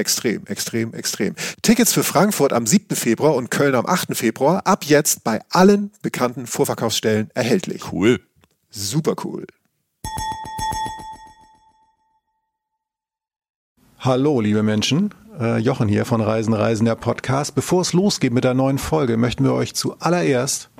Extrem, extrem, extrem. Tickets für Frankfurt am 7. Februar und Köln am 8. Februar ab jetzt bei allen bekannten Vorverkaufsstellen erhältlich. Cool. Super cool. Hallo, liebe Menschen. Äh, Jochen hier von Reisen, Reisen, der Podcast. Bevor es losgeht mit der neuen Folge, möchten wir euch zuallererst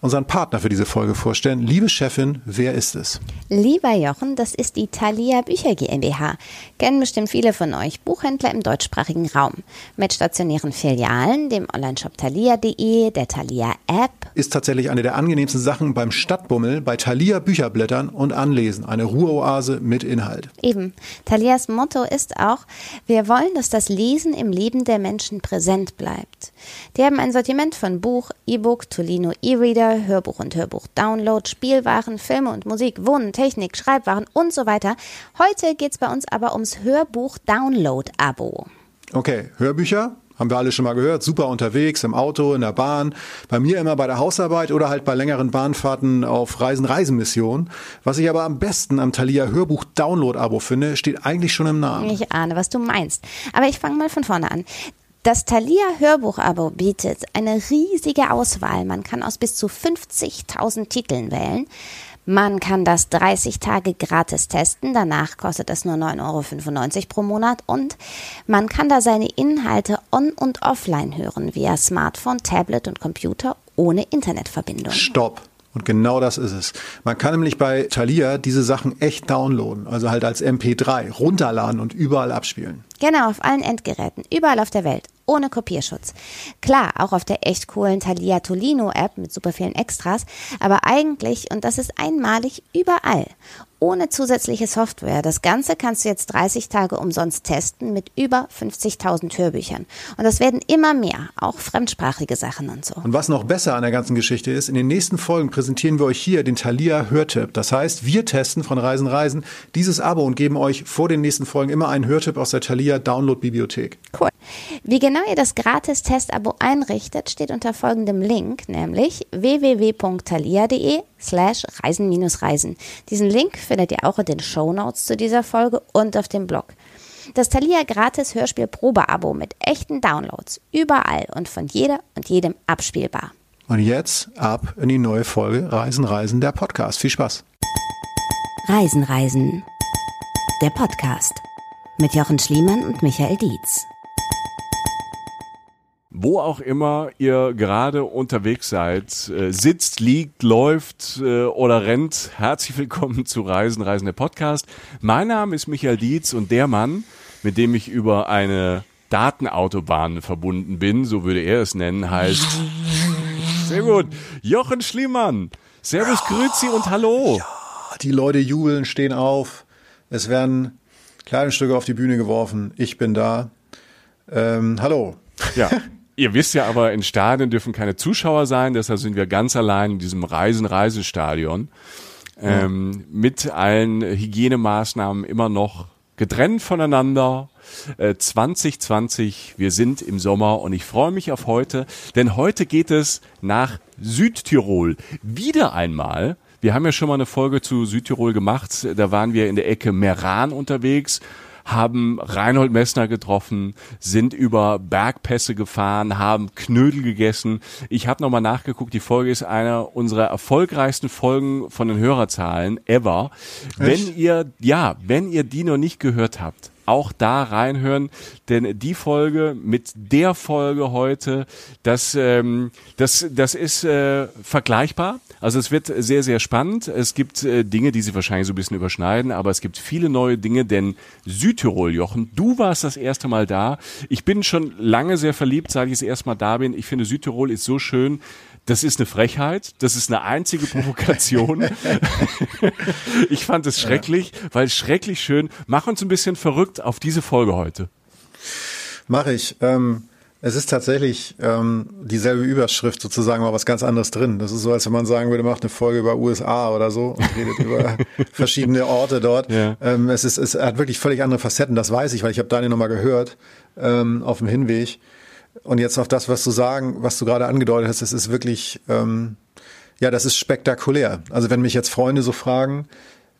unseren Partner für diese Folge vorstellen. Liebe Chefin, wer ist es? Lieber Jochen, das ist die Thalia Bücher GmbH. Kennen bestimmt viele von euch Buchhändler im deutschsprachigen Raum. Mit stationären Filialen, dem Onlineshop thalia.de, der Thalia App. Ist tatsächlich eine der angenehmsten Sachen beim Stadtbummel, bei Thalia Bücherblättern und Anlesen. Eine Ruheoase mit Inhalt. Eben. Thalias Motto ist auch, wir wollen, dass das Lesen im Leben der Menschen präsent bleibt. Die haben ein Sortiment von Buch, E-Book, Tolino E-Reader, Hörbuch und Hörbuch-Download, Spielwaren, Filme und Musik, Wohnen, Technik, Schreibwaren und so weiter. Heute geht es bei uns aber ums Hörbuch-Download-Abo. Okay, Hörbücher, haben wir alle schon mal gehört, super unterwegs, im Auto, in der Bahn, bei mir immer bei der Hausarbeit oder halt bei längeren Bahnfahrten auf Reisen, Reisemissionen. Was ich aber am besten am Thalia Hörbuch Download Abo finde, steht eigentlich schon im Namen. Ich ahne, was du meinst. Aber ich fange mal von vorne an. Das Thalia Hörbuch-Abo bietet eine riesige Auswahl. Man kann aus bis zu 50.000 Titeln wählen. Man kann das 30 Tage gratis testen, danach kostet es nur 9,95 Euro pro Monat und man kann da seine Inhalte on- und offline hören, via Smartphone, Tablet und Computer ohne Internetverbindung. Stopp. Und genau das ist es. Man kann nämlich bei Thalia diese Sachen echt downloaden, also halt als MP3, runterladen und überall abspielen. Genau, auf allen Endgeräten, überall auf der Welt, ohne Kopierschutz. Klar, auch auf der echt coolen Thalia Tolino App mit super vielen Extras, aber eigentlich, und das ist einmalig, überall ohne zusätzliche Software. Das Ganze kannst du jetzt 30 Tage umsonst testen mit über 50.000 Hörbüchern. Und das werden immer mehr, auch fremdsprachige Sachen und so. Und was noch besser an der ganzen Geschichte ist, in den nächsten Folgen präsentieren wir euch hier den Thalia Hörtipp. Das heißt, wir testen von Reisen Reisen dieses Abo und geben euch vor den nächsten Folgen immer einen Hörtipp aus der Thalia Download Bibliothek. Cool. Wie genau ihr das Gratis-Testabo einrichtet, steht unter folgendem Link, nämlich www.thalia.de slash reisen-reisen. Diesen Link findet ihr auch in den Show Notes zu dieser Folge und auf dem Blog. Das Thalia Gratis Hörspiel Probeabo mit echten Downloads überall und von jeder und jedem abspielbar. Und jetzt ab in die neue Folge Reisen, Reisen, der Podcast. Viel Spaß. Reisen, Reisen, der Podcast mit Jochen Schliemann und Michael Dietz. Wo auch immer ihr gerade unterwegs seid, äh, sitzt, liegt, läuft äh, oder rennt, herzlich willkommen zu Reisen, Reisen der Podcast. Mein Name ist Michael Dietz und der Mann, mit dem ich über eine Datenautobahn verbunden bin, so würde er es nennen, heißt sehr gut, Jochen Schliemann. Servus, Grüezi und Hallo. Die Leute jubeln, stehen auf. Es werden Kleidungsstücke auf die Bühne geworfen. Ich bin da. Ähm, hallo. Ja. Ihr wisst ja aber, in Stadien dürfen keine Zuschauer sein, deshalb sind wir ganz allein in diesem Reisen-Reisestadion. Ähm, mit allen Hygienemaßnahmen immer noch getrennt voneinander. Äh, 2020, wir sind im Sommer und ich freue mich auf heute, denn heute geht es nach Südtirol. Wieder einmal. Wir haben ja schon mal eine Folge zu Südtirol gemacht. Da waren wir in der Ecke Meran unterwegs haben Reinhold Messner getroffen, sind über Bergpässe gefahren, haben Knödel gegessen. Ich habe nochmal nachgeguckt, die Folge ist einer unserer erfolgreichsten Folgen von den Hörerzahlen ever. Wenn ihr, ja, wenn ihr die noch nicht gehört habt, auch da reinhören, denn die Folge mit der Folge heute, das, ähm, das, das ist äh, vergleichbar. Also es wird sehr, sehr spannend. Es gibt äh, Dinge, die sich wahrscheinlich so ein bisschen überschneiden, aber es gibt viele neue Dinge, denn Südtirol, Jochen, du warst das erste Mal da. Ich bin schon lange sehr verliebt, seit ich das erste Mal da bin. Ich finde, Südtirol ist so schön. Das ist eine Frechheit, das ist eine einzige Provokation. ich fand es schrecklich, weil es schrecklich schön. Mach uns ein bisschen verrückt auf diese Folge heute. Mache ich. Ähm, es ist tatsächlich ähm, dieselbe Überschrift sozusagen, aber was ganz anderes drin. Das ist so, als wenn man sagen würde, macht eine Folge über USA oder so und redet über verschiedene Orte dort. Ja. Ähm, es ist, es hat wirklich völlig andere Facetten. Das weiß ich, weil ich habe Daniel nochmal gehört ähm, auf dem Hinweg. Und jetzt auf das, was du sagen, was du gerade angedeutet hast, das ist wirklich, ähm, ja, das ist spektakulär. Also wenn mich jetzt Freunde so fragen,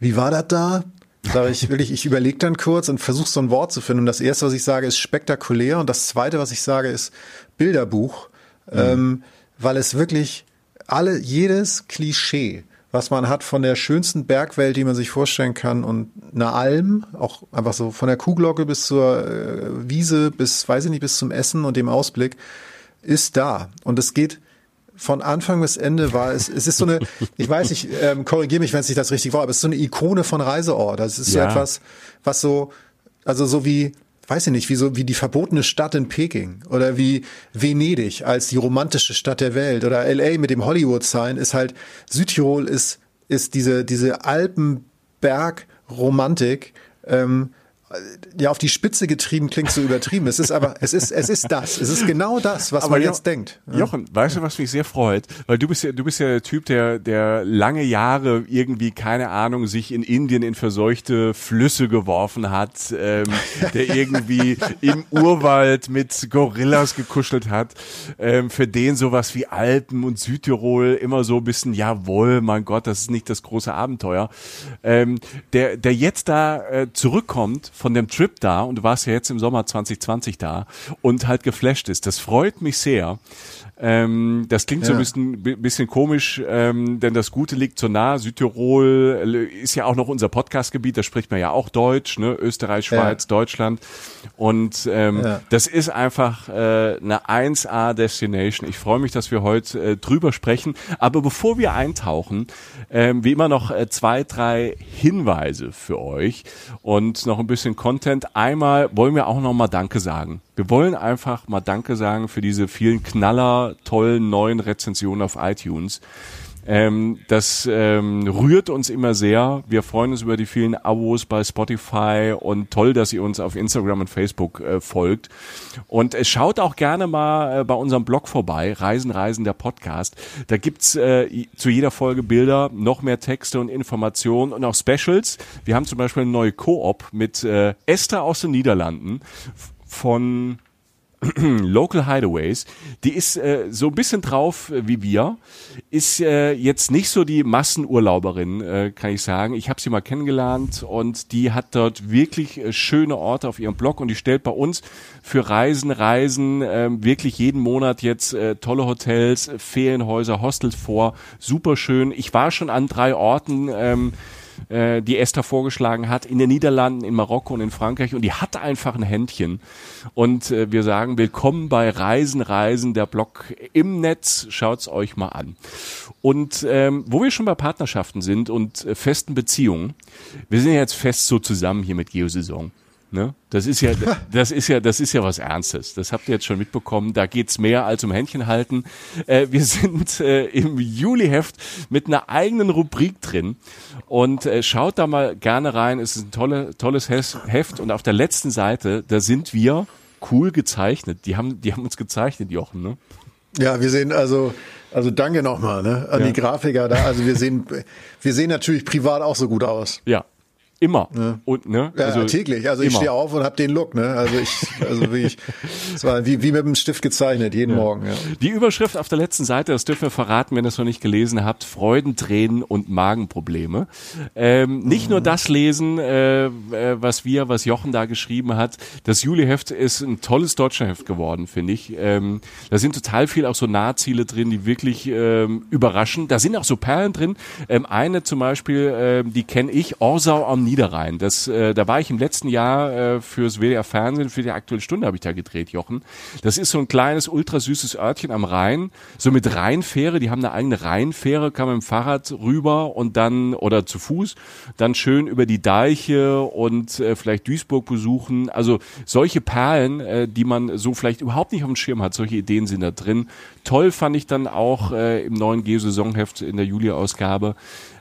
wie war das da? Sage ich wirklich, ich überlege dann kurz und versuche so ein Wort zu finden. Und das erste, was ich sage, ist spektakulär. Und das zweite, was ich sage, ist Bilderbuch, mhm. ähm, weil es wirklich alle, jedes Klischee was man hat von der schönsten Bergwelt, die man sich vorstellen kann und einer Alm, auch einfach so von der Kuhglocke bis zur äh, Wiese bis, weiß ich nicht, bis zum Essen und dem Ausblick, ist da. Und es geht von Anfang bis Ende war es, es ist so eine, ich weiß nicht, ähm, korrigiere mich, wenn es nicht das richtig war, aber es ist so eine Ikone von Reiseort. Das ist ja. so etwas, was so, also so wie, weiß ich nicht, wie so wie die verbotene Stadt in Peking oder wie Venedig als die romantische Stadt der Welt oder LA mit dem Hollywood Sign ist halt Südtirol ist ist diese diese Alpenberg Romantik ähm, ja auf die Spitze getrieben klingt so übertrieben. Es ist aber, es ist, es ist das. Es ist genau das, was aber man jo jetzt denkt. Jochen, weißt du, was mich sehr freut? Weil du bist ja, du bist ja der Typ, der, der lange Jahre irgendwie, keine Ahnung, sich in Indien in verseuchte Flüsse geworfen hat, ähm, der irgendwie im Urwald mit Gorillas gekuschelt hat, ähm, für den sowas wie Alpen und Südtirol immer so ein bisschen, jawohl, mein Gott, das ist nicht das große Abenteuer. Ähm, der, der jetzt da äh, zurückkommt von dem Trip da und du warst ja jetzt im Sommer 2020 da und halt geflasht ist. Das freut mich sehr. Ähm, das klingt ja. so ein bisschen, bisschen komisch, ähm, denn das Gute liegt so nah. Südtirol äh, ist ja auch noch unser Podcastgebiet, da spricht man ja auch Deutsch, ne? Österreich, Schweiz, ja. Deutschland. Und ähm, ja. das ist einfach äh, eine 1A Destination. Ich freue mich, dass wir heute äh, drüber sprechen. Aber bevor wir eintauchen, ähm, wie immer noch äh, zwei, drei Hinweise für euch und noch ein bisschen Content. Einmal wollen wir auch noch mal Danke sagen. Wir wollen einfach mal Danke sagen für diese vielen Knaller, tollen neuen Rezensionen auf iTunes. Ähm, das ähm, rührt uns immer sehr. Wir freuen uns über die vielen Abos bei Spotify und toll, dass ihr uns auf Instagram und Facebook äh, folgt. Und äh, schaut auch gerne mal äh, bei unserem Blog vorbei, Reisen, Reisen, der Podcast. Da gibt's äh, zu jeder Folge Bilder, noch mehr Texte und Informationen und auch Specials. Wir haben zum Beispiel eine neue Koop mit äh, Esther aus den Niederlanden von Local Hideaways, die ist äh, so ein bisschen drauf äh, wie wir, ist äh, jetzt nicht so die Massenurlauberin, äh, kann ich sagen. Ich habe sie mal kennengelernt und die hat dort wirklich äh, schöne Orte auf ihrem Blog und die stellt bei uns für Reisen, Reisen äh, wirklich jeden Monat jetzt äh, tolle Hotels, Ferienhäuser, Hostels vor. Super schön. Ich war schon an drei Orten. Ähm, äh, die Esther vorgeschlagen hat, in den Niederlanden, in Marokko und in Frankreich. Und die hat einfach ein Händchen. Und äh, wir sagen, willkommen bei Reisen, Reisen, der Blog im Netz. Schaut's euch mal an. Und ähm, wo wir schon bei Partnerschaften sind und äh, festen Beziehungen, wir sind ja jetzt fest so zusammen hier mit Geosaison. Ne? Das ist ja, das ist ja, das ist ja was Ernstes. Das habt ihr jetzt schon mitbekommen. Da geht's mehr als um Händchen halten. Äh, wir sind äh, im Juli-Heft mit einer eigenen Rubrik drin und äh, schaut da mal gerne rein. Es ist ein tolle, tolles Heft und auf der letzten Seite, da sind wir cool gezeichnet. Die haben, die haben uns gezeichnet, Jochen. Ne? Ja, wir sehen also, also danke nochmal ne, an ja. die Grafiker da. Also wir sehen, wir sehen natürlich privat auch so gut aus. Ja, Immer. Ja. Und, ne? Ja, also, täglich. Also ich stehe auf und habe den Look, ne? Also ich, also wie ich, es war wie, wie mit dem Stift gezeichnet, jeden ja. Morgen, ja. Die Überschrift auf der letzten Seite, das dürfen wir verraten, wenn ihr es noch nicht gelesen habt, Freudentränen und Magenprobleme. Ähm, nicht mhm. nur das lesen, äh, äh, was wir, was Jochen da geschrieben hat. Das Juli-Heft ist ein tolles Deutschlandheft geworden, finde ich. Ähm, da sind total viel auch so Nahziele drin, die wirklich ähm, überraschen. Da sind auch so Perlen drin. Ähm, eine zum Beispiel, äh, die kenne ich, Orsau am Niederrhein. Das, äh, da war ich im letzten Jahr äh, fürs WDR Fernsehen, für die Aktuelle Stunde habe ich da gedreht, Jochen. Das ist so ein kleines, ultrasüßes Örtchen am Rhein, so mit Rheinfähre, die haben eine eigene Rheinfähre, kann man mit dem Fahrrad rüber und dann, oder zu Fuß, dann schön über die Deiche und äh, vielleicht Duisburg besuchen. Also solche Perlen, äh, die man so vielleicht überhaupt nicht auf dem Schirm hat, solche Ideen sind da drin. Toll fand ich dann auch äh, im neuen Geo-Saisonheft in der Juli-Ausgabe,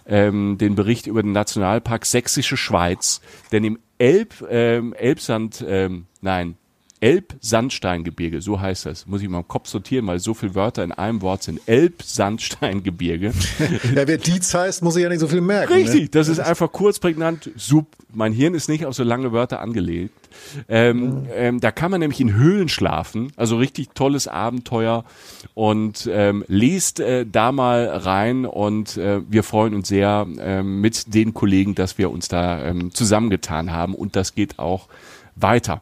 ähm, den Bericht über den Nationalpark Sächsische Schweiz, denn im Elb, ähm, Elbsand, ähm, nein, Elbsandsteingebirge, so heißt das. Muss ich mal im Kopf sortieren, weil so viele Wörter in einem Wort sind. Elbsandsteingebirge. ja, wer Dietz heißt, muss ich ja nicht so viel merken. Richtig, ne? das ist einfach kurz prägnant. Sub. Mein Hirn ist nicht auf so lange Wörter angelegt. Ähm, ähm, da kann man nämlich in Höhlen schlafen, also richtig tolles Abenteuer und ähm, lest äh, da mal rein und äh, wir freuen uns sehr äh, mit den Kollegen, dass wir uns da ähm, zusammengetan haben und das geht auch weiter.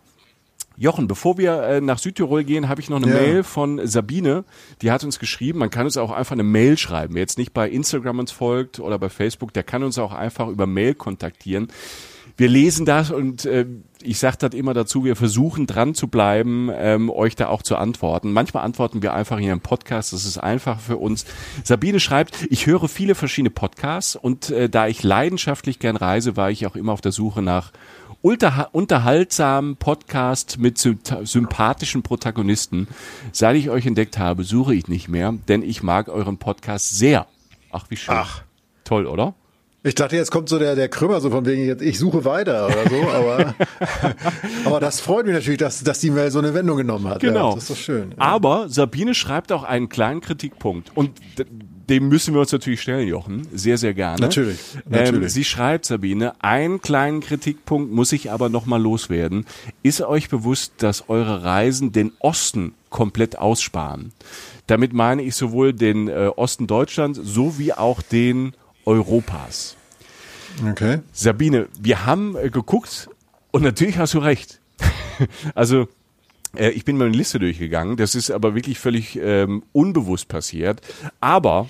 Jochen, bevor wir äh, nach Südtirol gehen, habe ich noch eine Ja. Mail von Sabine. Die hat uns geschrieben, man kann uns auch einfach eine Mail schreiben. Wer jetzt nicht bei Instagram uns folgt oder bei Facebook, der kann uns auch einfach über Mail kontaktieren. Wir lesen das und äh, ich sage das immer dazu, wir versuchen dran zu bleiben, ähm, euch da auch zu antworten. Manchmal antworten wir einfach hier im Podcast, das ist einfach für uns. Sabine schreibt, ich höre viele verschiedene Podcasts und äh, da ich leidenschaftlich gern reise, war ich auch immer auf der Suche nach unterhaltsamen Podcast mit sy sympathischen Protagonisten. Seit ich euch entdeckt habe, suche ich nicht mehr, denn ich mag euren Podcast sehr. Ach, wie schön. Ach. Toll, oder? Ich dachte, jetzt kommt so der, der Krümmer so von wegen, jetzt, ich suche weiter oder so, aber, aber das freut mich natürlich, dass, dass die Mail so eine Wendung genommen hat. Genau. Ja, das ist doch schön. Aber Sabine schreibt auch einen kleinen Kritikpunkt und dem müssen wir uns natürlich stellen, Jochen. Sehr, sehr gerne. Natürlich, Ähm, natürlich. sie schreibt, Sabine, einen kleinen Kritikpunkt muss ich aber nochmal loswerden. Ist euch bewusst, dass eure Reisen den Osten komplett aussparen? Damit meine ich sowohl den äh, Osten Deutschlands sowie auch den Europas. Okay. Sabine, wir haben äh, geguckt und natürlich hast du recht. also äh, ich bin meine Liste durchgegangen, das ist aber wirklich völlig ähm, unbewusst passiert. Aber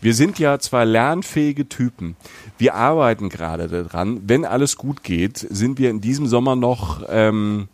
wir sind ja zwei lernfähige Typen. Wir arbeiten gerade daran. Wenn alles gut geht, sind wir in diesem Sommer noch ähm,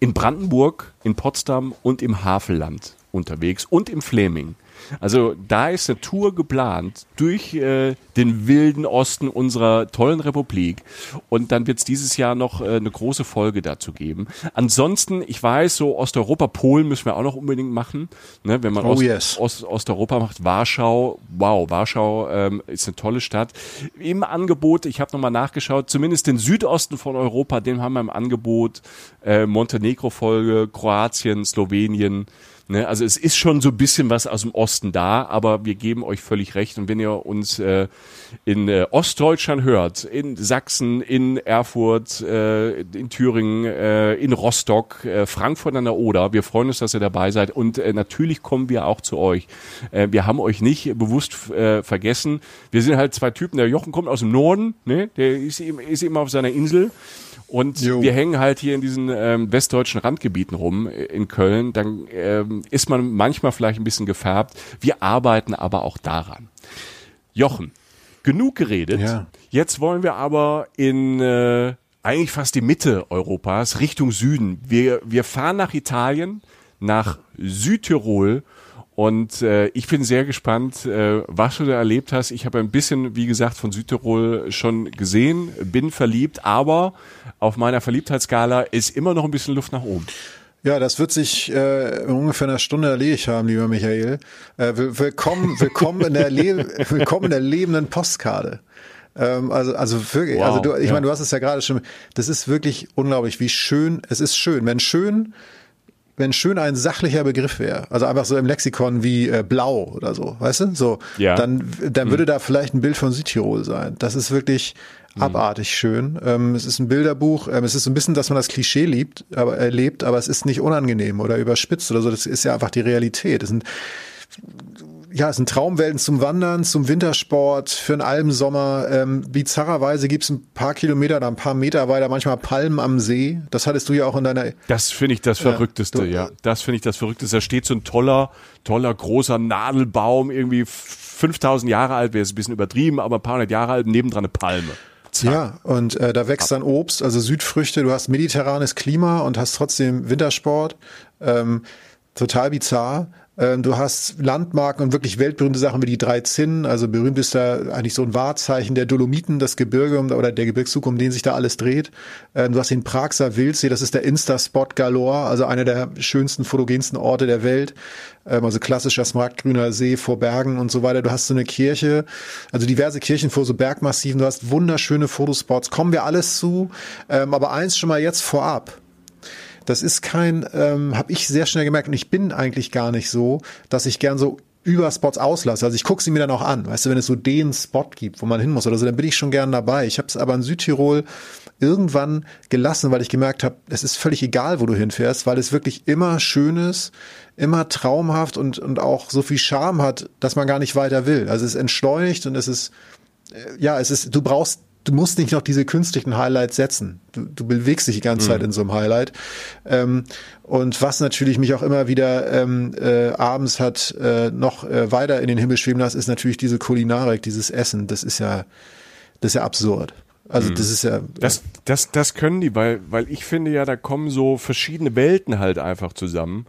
in Brandenburg, in Potsdam und im Havelland unterwegs und im Fleming. Also da ist eine Tour geplant durch äh, den wilden Osten unserer tollen Republik und dann wird es dieses Jahr noch äh, eine große Folge dazu geben. Ansonsten, ich weiß, so Osteuropa, Polen müssen wir auch noch unbedingt machen. Ne, wenn man Oh Ost, yes. Ost, Osteuropa macht, Warschau, wow, Warschau ähm, ist eine tolle Stadt. Im Angebot, ich habe nochmal nachgeschaut, zumindest den Südosten von Europa, den haben wir im Angebot. Äh, Montenegro-Folge, Kroatien, Slowenien. Ne? Also es ist schon so ein bisschen was aus dem Osten da, aber wir geben euch völlig recht. Und wenn ihr uns äh, in äh, Ostdeutschland hört, in Sachsen, in Erfurt, äh, in Thüringen, äh, in Rostock, äh, Frankfurt an der Oder, wir freuen uns, dass ihr dabei seid. Und äh, natürlich kommen wir auch zu euch. Äh, wir haben euch nicht bewusst äh, vergessen. Wir sind halt zwei Typen. Der Jochen kommt aus dem Norden, ne? der ist, eben- ist immer auf seiner Insel. Und Jo. wir hängen halt hier in diesen ähm, westdeutschen Randgebieten rum äh, in Köln. Dann ähm, ist man manchmal vielleicht ein bisschen gefärbt. Wir arbeiten aber auch daran. Jochen, genug geredet. Ja. Jetzt wollen wir aber in äh, eigentlich fast die Mitte Europas, Richtung Süden. Wir, wir fahren nach Italien, nach Südtirol und äh, ich bin sehr gespannt, äh, was du da erlebt hast. Ich habe ein bisschen, wie gesagt, von Südtirol schon gesehen, bin verliebt, aber auf meiner Verliebtheitsskala ist immer noch ein bisschen Luft nach oben. Ja, das wird sich äh, in ungefähr einer Stunde erledigt haben, lieber Michael. Äh, will- willkommen, willkommen in der Le willkommen in der lebenden Postkarte. Ähm, also, also wirklich, Wow, also du, ich ja. meine, du hast es ja gerade schon. Das ist wirklich unglaublich, wie schön. Es ist schön, wenn schön, wenn schön ein sachlicher Begriff wäre. Also einfach so im Lexikon wie äh, blau oder so, weißt du? So, Ja. dann, dann würde da vielleicht ein Bild von Südtirol sein. Das ist wirklich abartig schön. Ähm, es ist ein Bilderbuch. Ähm, es ist so ein bisschen, dass man das Klischee liebt, aber erlebt, aber es ist nicht unangenehm oder überspitzt oder so. Das ist ja einfach die Realität. Es sind ja, es sind Traumwelten zum Wandern, zum Wintersport, für einen Almsommer. Ähm, bizarrerweise gibt's ein paar Kilometer oder ein paar Meter weiter manchmal Palmen am See. Das hattest du ja auch in deiner Das finde ich das Verrückteste, du- ja. Das finde ich das Verrückteste. Da steht so ein toller, toller, großer Nadelbaum, irgendwie 5000 Jahre alt, wäre es ein bisschen übertrieben, aber ein paar hundert Jahre alt, nebendran eine Palme. Zack. Ja, und äh, da wächst dann Obst, also Südfrüchte, du hast mediterranes Klima und hast trotzdem Wintersport. Ähm, total bizarr. Ähm, du hast Landmarken und wirklich weltberühmte Sachen wie die drei Zinnen. Also berühmt ist da eigentlich so ein Wahrzeichen der Dolomiten, das Gebirge oder der Gebirgszug, um den sich da alles dreht. Ähm, du hast den Praxer Wildsee, das ist der Insta-Spot Galore, also einer der schönsten, fotogensten Orte der Welt. Ähm, also klassischer smaragdgrüner See vor Bergen und so weiter. Du hast so eine Kirche, also diverse Kirchen vor so Bergmassiven. Du hast wunderschöne Fotospots. Kommen wir alles zu. aber eins schon mal jetzt vorab. Das ist kein, ähm, habe ich sehr schnell gemerkt und ich bin eigentlich gar nicht so, dass ich gern so über Spots auslasse. Also ich gucke sie mir dann auch an. Weißt du, wenn es so den Spot gibt, wo man hin muss oder so, dann bin ich schon gern dabei. Ich habe es aber in Südtirol irgendwann gelassen, weil ich gemerkt habe, es ist völlig egal, wo du hinfährst, weil es wirklich immer schön ist, immer traumhaft und, und auch so viel Charme hat, dass man gar nicht weiter will. Also es entschleunigt und es ist, äh, ja, es ist, du brauchst du musst nicht noch diese künstlichen Highlights setzen. Du, du bewegst dich die ganze mhm. Zeit in so einem Highlight. Ähm, und was natürlich mich auch immer wieder ähm, äh, abends hat äh, noch äh, weiter in den Himmel schweben lassen, ist natürlich diese Kulinarik, dieses Essen. Das ist ja, das ist ja absurd. Also mhm. das ist ja. Das, das, das können die, weil, weil ich finde ja, da kommen so verschiedene Welten halt einfach zusammen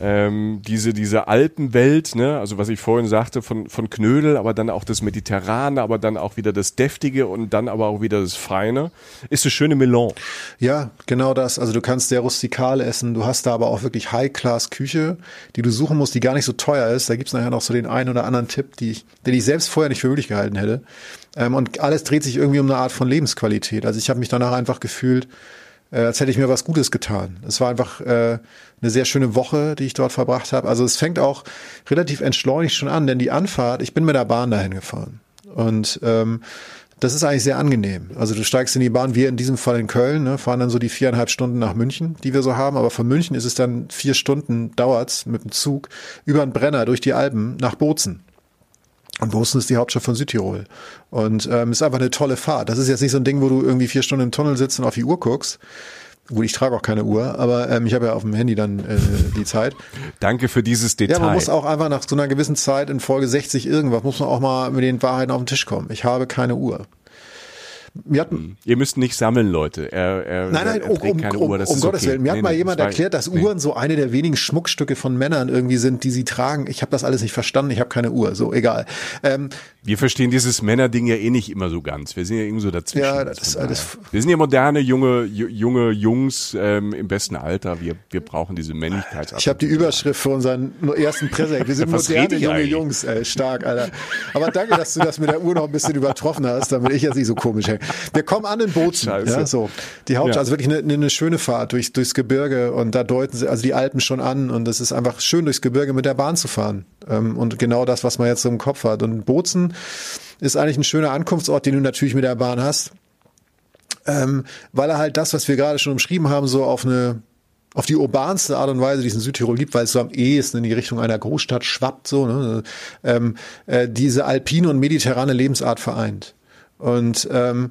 ähm, diese, diese Alpenwelt, ne, also was ich vorhin sagte, von, von Knödel, aber dann auch das Mediterrane, aber dann auch wieder das Deftige und dann aber auch wieder das Feine, ist eine schöne Melange. Ja, genau das. Also du kannst sehr rustikal essen, du hast da aber auch wirklich High-Class-Küche, die du suchen musst, die gar nicht so teuer ist. Da gibt's nachher noch so den einen oder anderen Tipp, die ich, den ich selbst vorher nicht für möglich gehalten hätte. Ähm, und alles dreht sich irgendwie um eine Art von Lebensqualität. Also ich habe mich danach einfach gefühlt, äh, als hätte ich mir was Gutes getan. Es war einfach äh, eine sehr schöne Woche, die ich dort verbracht habe. Also es fängt auch relativ entschleunigt schon an, denn die Anfahrt, ich bin mit der Bahn dahin gefahren. Und ähm, das ist eigentlich sehr angenehm. Also du steigst in die Bahn, wir in diesem Fall in Köln, ne, fahren dann so die viereinhalb Stunden nach München, die wir so haben. Aber von München ist es dann vier Stunden dauert's mit dem Zug über den Brenner durch die Alpen nach Bozen. Und Bozen ist die Hauptstadt von Südtirol. Und ähm, ist einfach eine tolle Fahrt. Das ist jetzt nicht so ein Ding, wo du irgendwie vier Stunden im Tunnel sitzt und auf die Uhr guckst. Gut, ich trage auch keine Uhr, aber ähm, ich habe ja auf dem Handy dann äh, die Zeit. Danke für dieses Detail. Ja, man muss auch einfach nach so einer gewissen Zeit in Folge 60 irgendwas, muss man auch mal mit den Wahrheiten auf den Tisch kommen. Ich habe keine Uhr. Mir hat, hm. Ihr müsst nicht sammeln, Leute. Er, er, nein, nein, er um, um, um, um Gottes okay. Willen. Mir nee, hat mal nee, jemand erklärt, dass nee. Uhren so eine der wenigen Schmuckstücke von Männern irgendwie sind, die sie tragen. Ich habe das alles nicht verstanden. Ich habe keine Uhr. So, egal. Ähm, wir verstehen dieses Männerding ja eh nicht immer so ganz. Wir sind ja irgendwie so dazwischen. Ja, das ist alles. Wir sind ja moderne, junge, junge Jungs ähm, im besten Alter. Wir, wir brauchen diese Männlichkeit. Ich habe die Überschrift für unseren ersten Präsent. Wir sind moderne, junge eigentlich? Jungs. Ey, stark, Alter. Aber danke, dass du das mit der Uhr noch ein bisschen übertroffen hast, damit ich jetzt nicht so komisch hänge. Wir kommen an in Bozen. Ja, so. Die Hauptstadt, ja. also wirklich eine, eine schöne Fahrt durch, durchs Gebirge und da deuten sie, also die Alpen schon an und es ist einfach schön, durchs Gebirge mit der Bahn zu fahren. Ähm, und genau das, was man jetzt so im Kopf hat. Und Bozen ist eigentlich ein schöner Ankunftsort, den du natürlich mit der Bahn hast. Ähm, weil er halt das, was wir gerade schon umschrieben haben, so auf eine auf die urbanste Art und Weise, die es in Südtirol gibt, weil es so am ehesten in die Richtung einer Großstadt schwappt, so, ne? ähm, äh, diese alpine und mediterrane Lebensart vereint. Und ähm,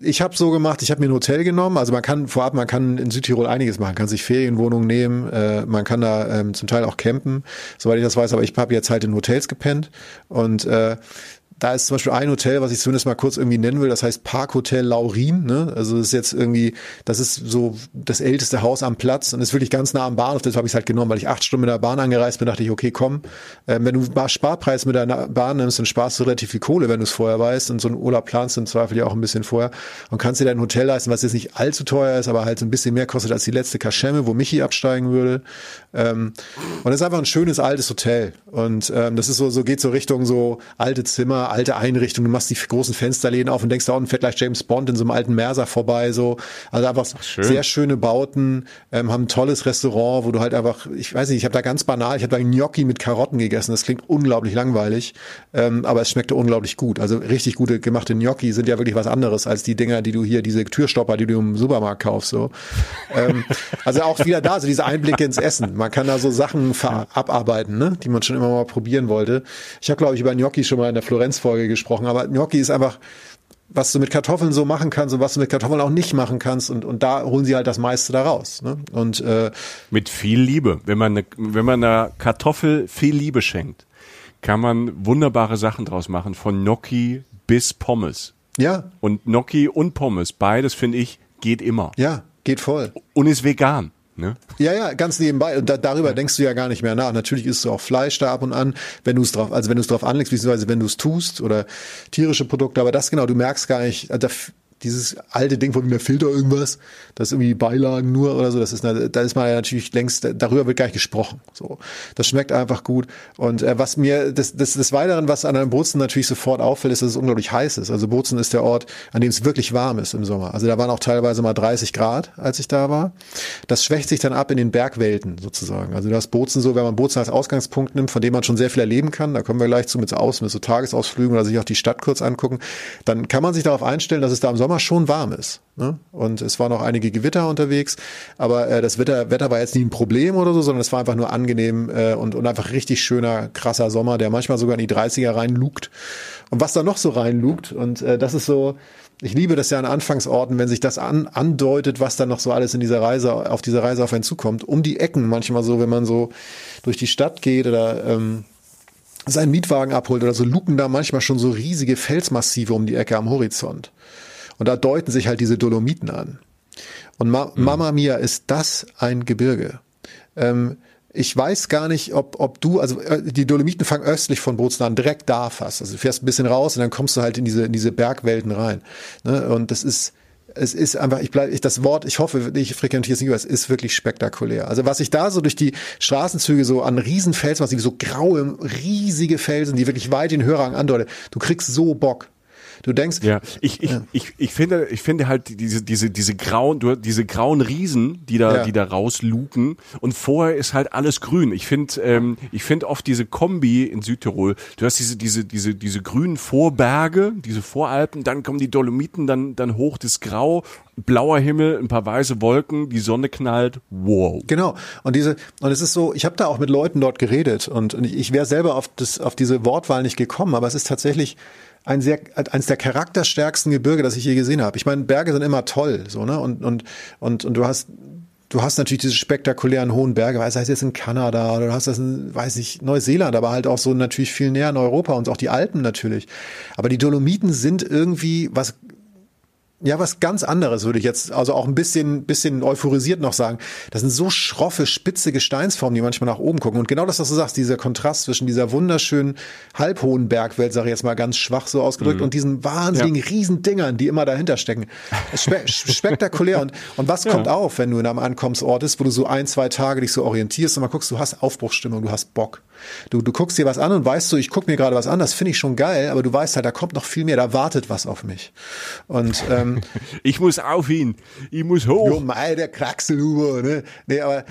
ich habe so gemacht, ich habe mir ein Hotel genommen. Also man kann vorab, man kann in Südtirol einiges machen, kann sich Ferienwohnungen nehmen, äh, man kann da ähm, zum Teil auch campen, soweit ich das weiß. Aber ich habe jetzt halt in Hotels gepennt und äh, da ist zum Beispiel ein Hotel, was ich zumindest mal kurz irgendwie nennen will, das heißt Parkhotel Laurin. Ne? Also das ist jetzt irgendwie, das ist so das älteste Haus am Platz und ist wirklich ganz nah am Bahnhof. Das habe ich halt genommen, weil ich acht Stunden mit der Bahn angereist bin, dachte ich, okay, komm, ähm, wenn du Sparpreis mit der Bahn nimmst, dann sparst du relativ viel Kohle, wenn du es vorher weißt. Und so ein Urlaub planst du im Zweifel ja auch ein bisschen vorher und kannst dir dein Hotel leisten, was jetzt nicht allzu teuer ist, aber halt so ein bisschen mehr kostet als die letzte Kaschemme, wo Michi absteigen würde. Ähm, und es ist einfach ein schönes altes Hotel. Und ähm, das ist so, so geht so Richtung so alte Zimmer, alte Einrichtung. Du machst die großen Fensterläden auf und denkst, da unten fährt gleich James Bond in so einem alten Merser vorbei. So, also einfach schön. sehr schöne Bauten, ähm, haben ein tolles Restaurant, wo du halt einfach, ich weiß nicht, ich habe da ganz banal, ich habe da Gnocchi mit Karotten gegessen. Das klingt unglaublich langweilig, ähm, aber es schmeckte unglaublich gut. Also richtig gute gemachte Gnocchi sind ja wirklich was anderes als die Dinger, die du hier, diese Türstopper, die du im Supermarkt kaufst. So, ähm, also auch wieder da, so diese Einblicke ins Essen. Man kann da so Sachen abarbeiten, ne, die man schon immer mal probieren wollte. Ich habe glaube ich über Gnocchi schon mal in der Florenz-Folge gesprochen, aber Gnocchi ist einfach, was du mit Kartoffeln so machen kannst und was du mit Kartoffeln auch nicht machen kannst und, und da holen sie halt das meiste daraus. Ne? Und äh, mit viel Liebe. Wenn man eine, wenn man einer Kartoffel viel Liebe schenkt, kann man wunderbare Sachen draus machen, von Gnocchi bis Pommes. Ja. Und Gnocchi und Pommes, beides finde ich, geht immer. Ja, geht voll. Und ist vegan. Ne? Ja, ja, ganz nebenbei. Und da, darüber ja. denkst du ja gar nicht mehr nach. Natürlich isst du auch Fleisch da ab und an, wenn du es drauf, also wenn du es drauf anlegst, beziehungsweise wenn du es tust oder tierische Produkte. Aber das genau, du merkst gar nicht, da, dieses alte Ding von mir Filter irgendwas, das irgendwie Beilagen nur oder so, das ist, da ist man ja natürlich längst, darüber wird gar nicht gesprochen. So, das schmeckt einfach gut. Und äh, was mir, das, das, des Weiteren, was an einem Bozen natürlich sofort auffällt, ist, dass es unglaublich heiß ist. Also Bozen ist der Ort, an dem es wirklich warm ist im Sommer. Also da waren auch teilweise mal 30 Grad, als ich da war. Das schwächt sich dann ab in den Bergwelten sozusagen. Also das Bozen so, wenn man Bozen als Ausgangspunkt nimmt, von dem man schon sehr viel erleben kann, da kommen wir gleich zu mit so Aus, mit so Tagesausflügen oder sich auch die Stadt kurz angucken, dann kann man sich darauf einstellen, dass es da im Sommer Sommer schon warm ist. Ne? Und es waren auch einige Gewitter unterwegs, aber äh, das Wetter, Wetter war jetzt nie ein Problem oder so, sondern es war einfach nur angenehm äh, und, und einfach richtig schöner, krasser Sommer, der manchmal sogar in die 30er reinlugt. Und was da noch so reinlugt, und äh, das ist so, ich liebe das ja an Anfangsorten, wenn sich das an, andeutet, was dann noch so alles in dieser Reise, auf dieser Reise auf einen zukommt. Um die Ecken manchmal so, wenn man so durch die Stadt geht oder ähm, seinen Mietwagen abholt oder so, luken da manchmal schon so riesige Felsmassive um die Ecke am Horizont. Und da deuten sich halt diese Dolomiten an. Und Ma mhm. Mama Mia, ist das ein Gebirge? Ähm, ich weiß gar nicht, ob, ob du, also äh, die Dolomiten fangen östlich von Bozen an, direkt da fast. Also du fährst ein bisschen raus und dann kommst du halt in diese, in diese Bergwelten rein. Ne? Und das ist, es ist einfach, ich bleibe, ich, das Wort, ich hoffe, ich frequentiere es nicht, aber es ist wirklich spektakulär. Also was ich da so durch die Straßenzüge so an Riesenfelsmassiv, so graue, riesige Felsen, die wirklich weit den Hörrang andeutet, du kriegst so Bock. Du denkst, ja, ich, ich, ja. ich, ich finde, ich finde halt diese, diese, diese grauen, diese grauen Riesen, die da, ja. die da rausluken und vorher ist halt alles grün. Ich finde, ähm, ich finde oft diese Kombi in Südtirol. Du hast diese, diese, diese, diese grünen Vorberge, diese Voralpen, dann kommen die Dolomiten, dann, dann hoch das Grau, blauer Himmel, ein paar weiße Wolken, die Sonne knallt, wow. Genau. Und diese, und es ist so, ich habe da auch mit Leuten dort geredet und, und ich, ich wäre selber auf das, auf diese Wortwahl nicht gekommen, aber es ist tatsächlich, ein sehr, eines der charakterstärksten Gebirge, das ich je gesehen habe. Ich meine, Berge sind immer toll, so, ne? Und, und, und, und du hast, du hast natürlich diese spektakulären hohen Berge, sei es jetzt in Kanada oder du hast das in, weiß ich, Neuseeland, aber halt auch so natürlich viel näher in Europa und auch die Alpen natürlich. Aber die Dolomiten sind irgendwie was ja, was ganz anderes würde ich jetzt, also auch ein bisschen, bisschen euphorisiert noch sagen. Das sind so schroffe, spitze Gesteinsformen, die manchmal nach oben gucken. Und genau das, was du sagst, dieser Kontrast zwischen dieser wunderschönen halbhohen Bergwelt, sage ich jetzt mal ganz schwach so ausgedrückt, mhm. und diesen wahnsinnigen ja. Riesendingern, die immer dahinter stecken. Spe spektakulär. Und, und was ja. kommt auf, wenn du in einem Ankommensort bist, wo du so ein, zwei Tage dich so orientierst und mal guckst, du hast Aufbruchsstimmung, du hast Bock. Du, du guckst dir was an und weißt so, ich guck mir gerade was an, das finde ich schon geil, aber du weißt halt, da kommt noch viel mehr, da wartet was auf mich. Und ähm, ich muss auf ihn, ich muss hoch. Jo, mei, der Kraxelhuber, ne? Nee, aber äh,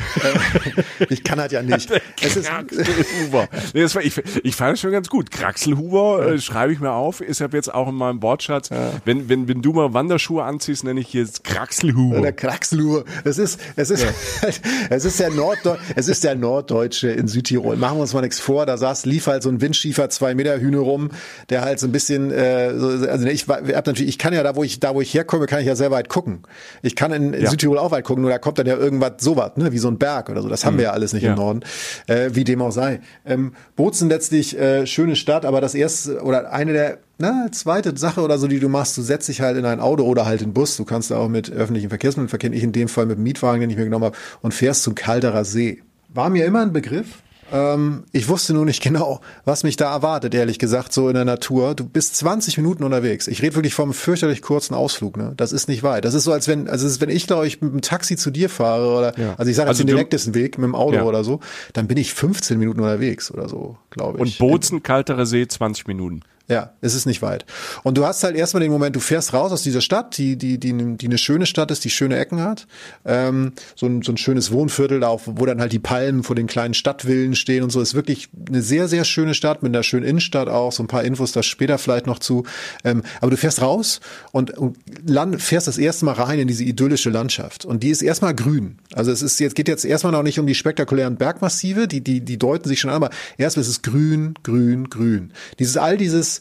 ich kann halt ja nicht. es ist, Kraxelhuber. nee, das war, ich, ich fand es schon ganz gut. Kraxelhuber äh, schreibe ich mir auf, ist ab jetzt auch in meinem Wortschatz. Ja. Wenn, wenn, wenn du mal Wanderschuhe anziehst, nenne ich jetzt Kraxelhuber. Der Kraxelhuber. Es ist, es ist, ja. es ist der Norddeu es ist der Norddeutsche in Südtirol. Machen wir uns mal nichts vor. Da saß, lief halt so ein windschiefer zwei Meter Hühner rum, der halt so ein bisschen, äh, so, also ich hab natürlich, ich kann ja da, wo ich, da wo ich herkomme, kann ich ja sehr weit gucken. Ich kann in, in ja. Südtirol auch weit gucken, nur da kommt dann ja irgendwas sowas, ne, wie so ein Berg oder so. Das haben mhm. wir ja alles nicht ja. im Norden, äh, wie dem auch sei. Ähm, Bozen letztlich äh, schöne Stadt, aber das erste oder eine der na, zweite Sache oder so, die du machst, du setzt dich halt in ein Auto oder halt in den Bus. Du kannst da auch mit öffentlichen Verkehrsmitteln verkehren. Ich in dem Fall mit dem Mietwagen, den ich mir genommen habe, und fährst zum Kalderer See. War mir immer ein Begriff. Ähm, ich wusste nur nicht genau, was mich da erwartet, ehrlich gesagt, so in der Natur. Du bist 20 Minuten unterwegs. Ich rede wirklich vom fürchterlich kurzen Ausflug, ne? Das ist nicht weit. Das ist so, als wenn, also ist, wenn ich, glaube ich, mit dem Taxi zu dir fahre oder, ja. also ich sage jetzt also den direktesten Weg mit dem Auto ja. oder so, dann bin ich 15 Minuten unterwegs oder so, glaube ich. Und Bozen, Kalterer See, 20 Minuten. Ja, es ist nicht weit. Und du hast halt erstmal den Moment, du fährst raus aus dieser Stadt, die, die, die, die eine schöne Stadt ist, die schöne Ecken hat. Ähm, so, ein, so ein schönes Wohnviertel, da wo dann halt die Palmen vor den kleinen Stadtvillen stehen und so. Ist wirklich eine sehr, sehr schöne Stadt mit einer schönen Innenstadt auch. So ein paar Infos da später vielleicht noch zu. Ähm, aber du fährst raus und, und land, fährst das erste Mal rein in diese idyllische Landschaft. Und die ist erstmal grün. Also es ist jetzt, geht jetzt erstmal noch nicht um die spektakulären Bergmassive, die, die, die deuten sich schon an, aber erstmal ist es grün, grün, grün. Dieses, all dieses,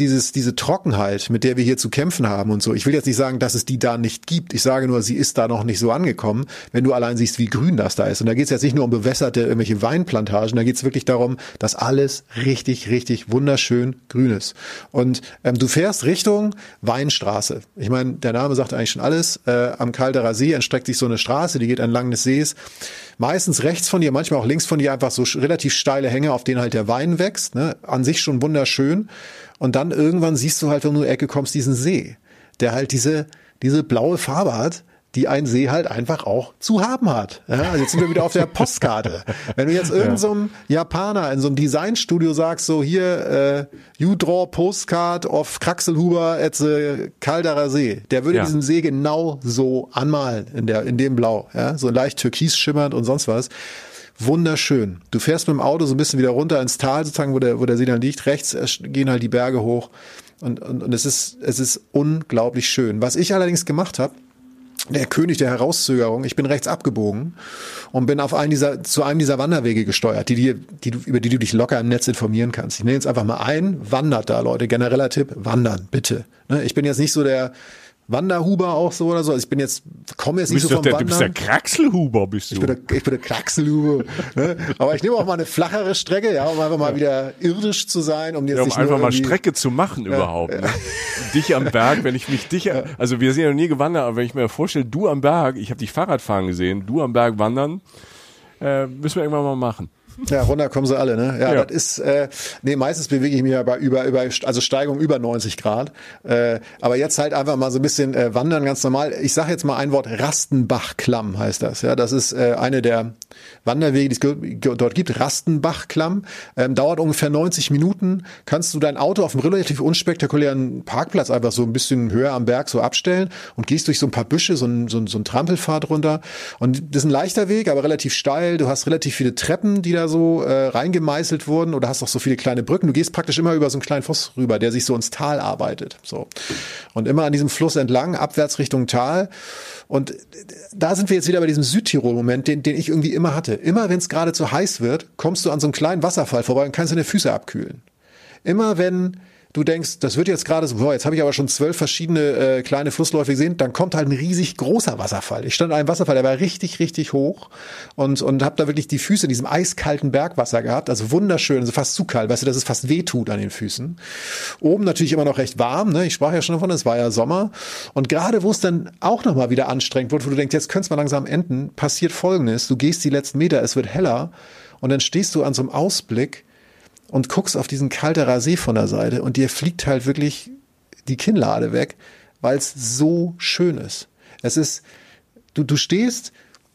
dieses, diese Trockenheit, mit der wir hier zu kämpfen haben und so. Ich will jetzt nicht sagen, dass es die da nicht gibt. Ich sage nur, sie ist da noch nicht so angekommen, wenn du allein siehst, wie grün das da ist. Und da geht es jetzt nicht nur um bewässerte irgendwelche Weinplantagen, da geht es wirklich darum, dass alles richtig, richtig wunderschön grün ist. Und ähm, du fährst Richtung Weinstraße. Ich meine, der Name sagt eigentlich schon alles. Äh, am Calderer See entstreckt sich so eine Straße, die geht entlang des Sees. Meistens rechts von dir, manchmal auch links von dir einfach so relativ steile Hänge, auf denen halt der Wein wächst. Ne? An sich schon wunderschön. Und dann irgendwann siehst du halt, wenn du in die Ecke kommst, diesen See, der halt diese, diese blaue Farbe hat, die ein See halt einfach auch zu haben hat. Ja, also jetzt sind wir wieder auf der Postkarte. Wenn du jetzt irgendeinem so Japaner in so einem Designstudio sagst, so hier, äh, you draw postcard of Kraxelhuber at the Calderer See, der würde ja. diesen See genau so anmalen in der, in dem Blau, ja, so leicht türkis schimmernd und sonst was. Wunderschön. Du fährst mit dem Auto so ein bisschen wieder runter ins Tal sozusagen, wo der, wo der See dann liegt. Rechts gehen halt die Berge hoch. Und, und, und es ist, es ist unglaublich schön. Was ich allerdings gemacht habe, der König der Herauszögerung. Ich bin rechts abgebogen und bin auf einen dieser, zu einem dieser Wanderwege gesteuert, die, die, die, über die du dich locker im Netz informieren kannst. Ich nenne jetzt einfach mal ein, wandert da, Leute. Genereller Tipp, wandern, bitte. Ne, ich bin jetzt nicht so der, Wanderhuber auch so oder so. Also ich bin jetzt, komme jetzt nicht so vom der, Wandern. Du bist der Kraxelhuber, bist du. Ich bin der, ich bin der Kraxelhuber. ne? Aber ich nehme auch mal eine flachere Strecke, ja, um einfach mal wieder irdisch zu sein, um jetzt ja, um nicht einfach mal Strecke zu machen ja, überhaupt. Ne? dich am Berg, wenn ich mich dich, also wir sind ja noch nie gewandert, aber wenn ich mir vorstelle, du am Berg, ich habe dich Fahrrad fahren gesehen, du am Berg wandern, äh, müssen wir irgendwann mal machen. Ja, runter kommen sie alle, ne? Ja, ja. das ist, äh, nee, meistens bewege ich mich ja bei über, über, also Steigung über 90 Grad. Äh, aber jetzt halt einfach mal so ein bisschen äh, wandern, ganz normal. Ich sage jetzt mal ein Wort, Rastenbachklamm heißt das. Ja, das ist äh, eine der Wanderwege, die es dort gibt. Rastenbachklamm. Ähm, dauert ungefähr 90 Minuten. Kannst du dein Auto auf einem relativ unspektakulären Parkplatz einfach so ein bisschen höher am Berg so abstellen und gehst durch so ein paar Büsche, so ein, so ein, so ein Trampelpfad runter. Und das ist ein leichter Weg, aber relativ steil. Du hast relativ viele Treppen, die da so äh, reingemeißelt wurden oder hast auch so viele kleine Brücken. Du gehst praktisch immer über so einen kleinen Fluss rüber, der sich so ins Tal arbeitet. So. Und immer an diesem Fluss entlang, abwärts Richtung Tal. Und da sind wir jetzt wieder bei diesem Südtirol-Moment, den, den ich irgendwie immer hatte. Immer wenn es gerade zu heiß wird, kommst du an so einem kleinen Wasserfall vorbei und kannst deine Füße abkühlen. Immer wenn du denkst, das wird jetzt gerade so, boah, jetzt habe ich aber schon zwölf verschiedene äh, kleine Flussläufe gesehen, dann kommt halt ein riesig großer Wasserfall. Ich stand an einem Wasserfall, der war richtig, richtig hoch und, und habe da wirklich die Füße in diesem eiskalten Bergwasser gehabt, also wunderschön, also fast zu kalt, weißt du, dass es fast weh tut an den Füßen. Oben natürlich immer noch recht warm, ne? ich sprach ja schon davon, es war ja Sommer und gerade wo es dann auch nochmal wieder anstrengend wird, wo du denkst, jetzt könnte es mal langsam enden, passiert Folgendes, du gehst die letzten Meter, es wird heller und dann stehst du an so einem Ausblick und guckst auf diesen Kalterer See von der Seite und dir fliegt halt wirklich die Kinnlade weg, weil es so schön ist. Es ist, du, du stehst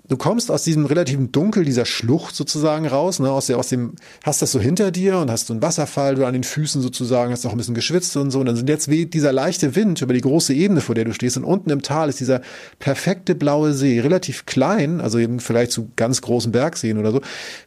du kommst aus diesem relativen Dunkel, dieser Schlucht sozusagen raus, ne, aus, der, aus dem, hast das so hinter dir und hast so einen Wasserfall, du an den Füßen sozusagen, hast auch ein bisschen geschwitzt und so, und dann sind jetzt weht dieser leichte Wind über die große Ebene, vor der du stehst, und unten im Tal ist dieser perfekte blaue See, relativ klein, also eben vielleicht zu ganz großen Bergseen oder so,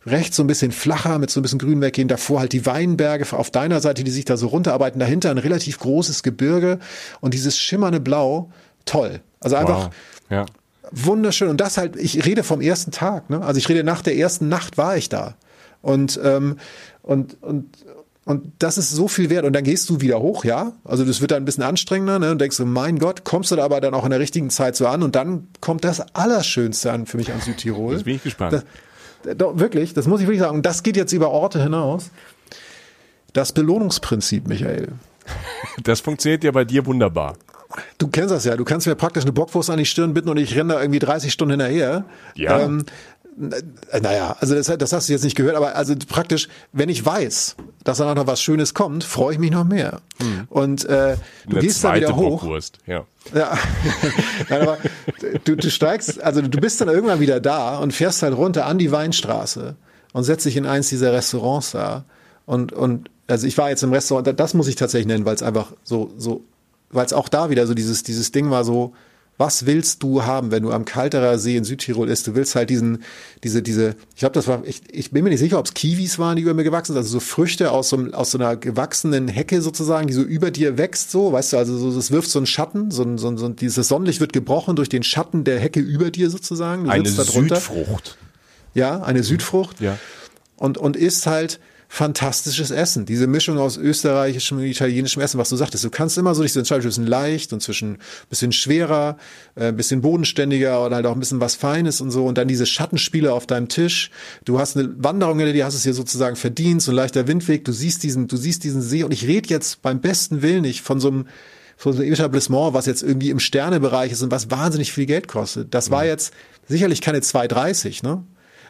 rechts so ein bisschen flacher, mit so ein bisschen Grün weggehen, davor halt die Weinberge auf deiner Seite, die sich da so runterarbeiten, dahinter ein relativ großes Gebirge und dieses schimmernde Blau, toll. Also einfach, wow. ja wunderschön. Und das halt, ich rede vom ersten Tag, ne? Also ich rede nach der ersten Nacht war ich da. Und, ähm, und, und, und das ist so viel wert. Und dann gehst du wieder hoch, ja. Also das wird dann ein bisschen anstrengender, ne? Und denkst du, mein Gott, kommst du da aber dann auch in der richtigen Zeit so an. Und dann kommt das Allerschönste an für mich an Südtirol. Das bin ich gespannt. Das, doch, wirklich, das muss ich wirklich sagen. Und das geht jetzt über Orte hinaus. Das Belohnungsprinzip, Michael. Das funktioniert ja bei dir wunderbar. Du kennst das ja. Du kannst mir praktisch eine Bockwurst an die Stirn bitten und ich renne da irgendwie 30 Stunden hinterher. Ja. Ähm, naja, also das, das, hast du jetzt nicht gehört, aber also praktisch, wenn ich weiß, dass da noch was Schönes kommt, freue ich mich noch mehr. Hm. Und äh, du Eine gehst dann wieder hoch. Bockwurst, ja. Ja, Nein, aber du, du steigst, also du bist dann irgendwann wieder da und fährst halt runter an die Weinstraße und setzt dich in eins dieser Restaurants da. Und, und also ich war jetzt im Restaurant, das muss ich tatsächlich nennen, weil es einfach so, so weil es auch da wieder so dieses, dieses Ding war so, was willst du haben, wenn du am Kalterer See in Südtirol ist? Du willst halt diesen, diese, diese, ich glaube, das war, ich, ich bin mir nicht sicher, ob es Kiwis waren, die über mir gewachsen sind, also so Früchte aus so, aus so einer gewachsenen Hecke sozusagen, die so über dir wächst, so, weißt du, also so, das wirft so einen Schatten, so, so, so dieses Sonnenlicht wird gebrochen durch den Schatten der Hecke über dir sozusagen. Du eine Südfrucht. Ja, eine Südfrucht. Ja. Und, und ist halt, fantastisches Essen. Diese Mischung aus österreichischem und italienischem Essen, was du sagtest. Du kannst immer so dich so entscheiden zwischen leicht und zwischen bisschen schwerer, äh, bisschen bodenständiger oder halt auch ein bisschen was Feines und so. Und dann diese Schattenspiele auf deinem Tisch. Du hast eine Wanderung, die hast es hier sozusagen verdient, so ein leichter Windweg. Du siehst diesen, du siehst diesen See. Und ich rede jetzt beim besten Willen nicht von so einem von so einem Etablissement, was jetzt irgendwie im Sternebereich ist und was wahnsinnig viel Geld kostet. Das war mhm. jetzt sicherlich keine 2,30, ne?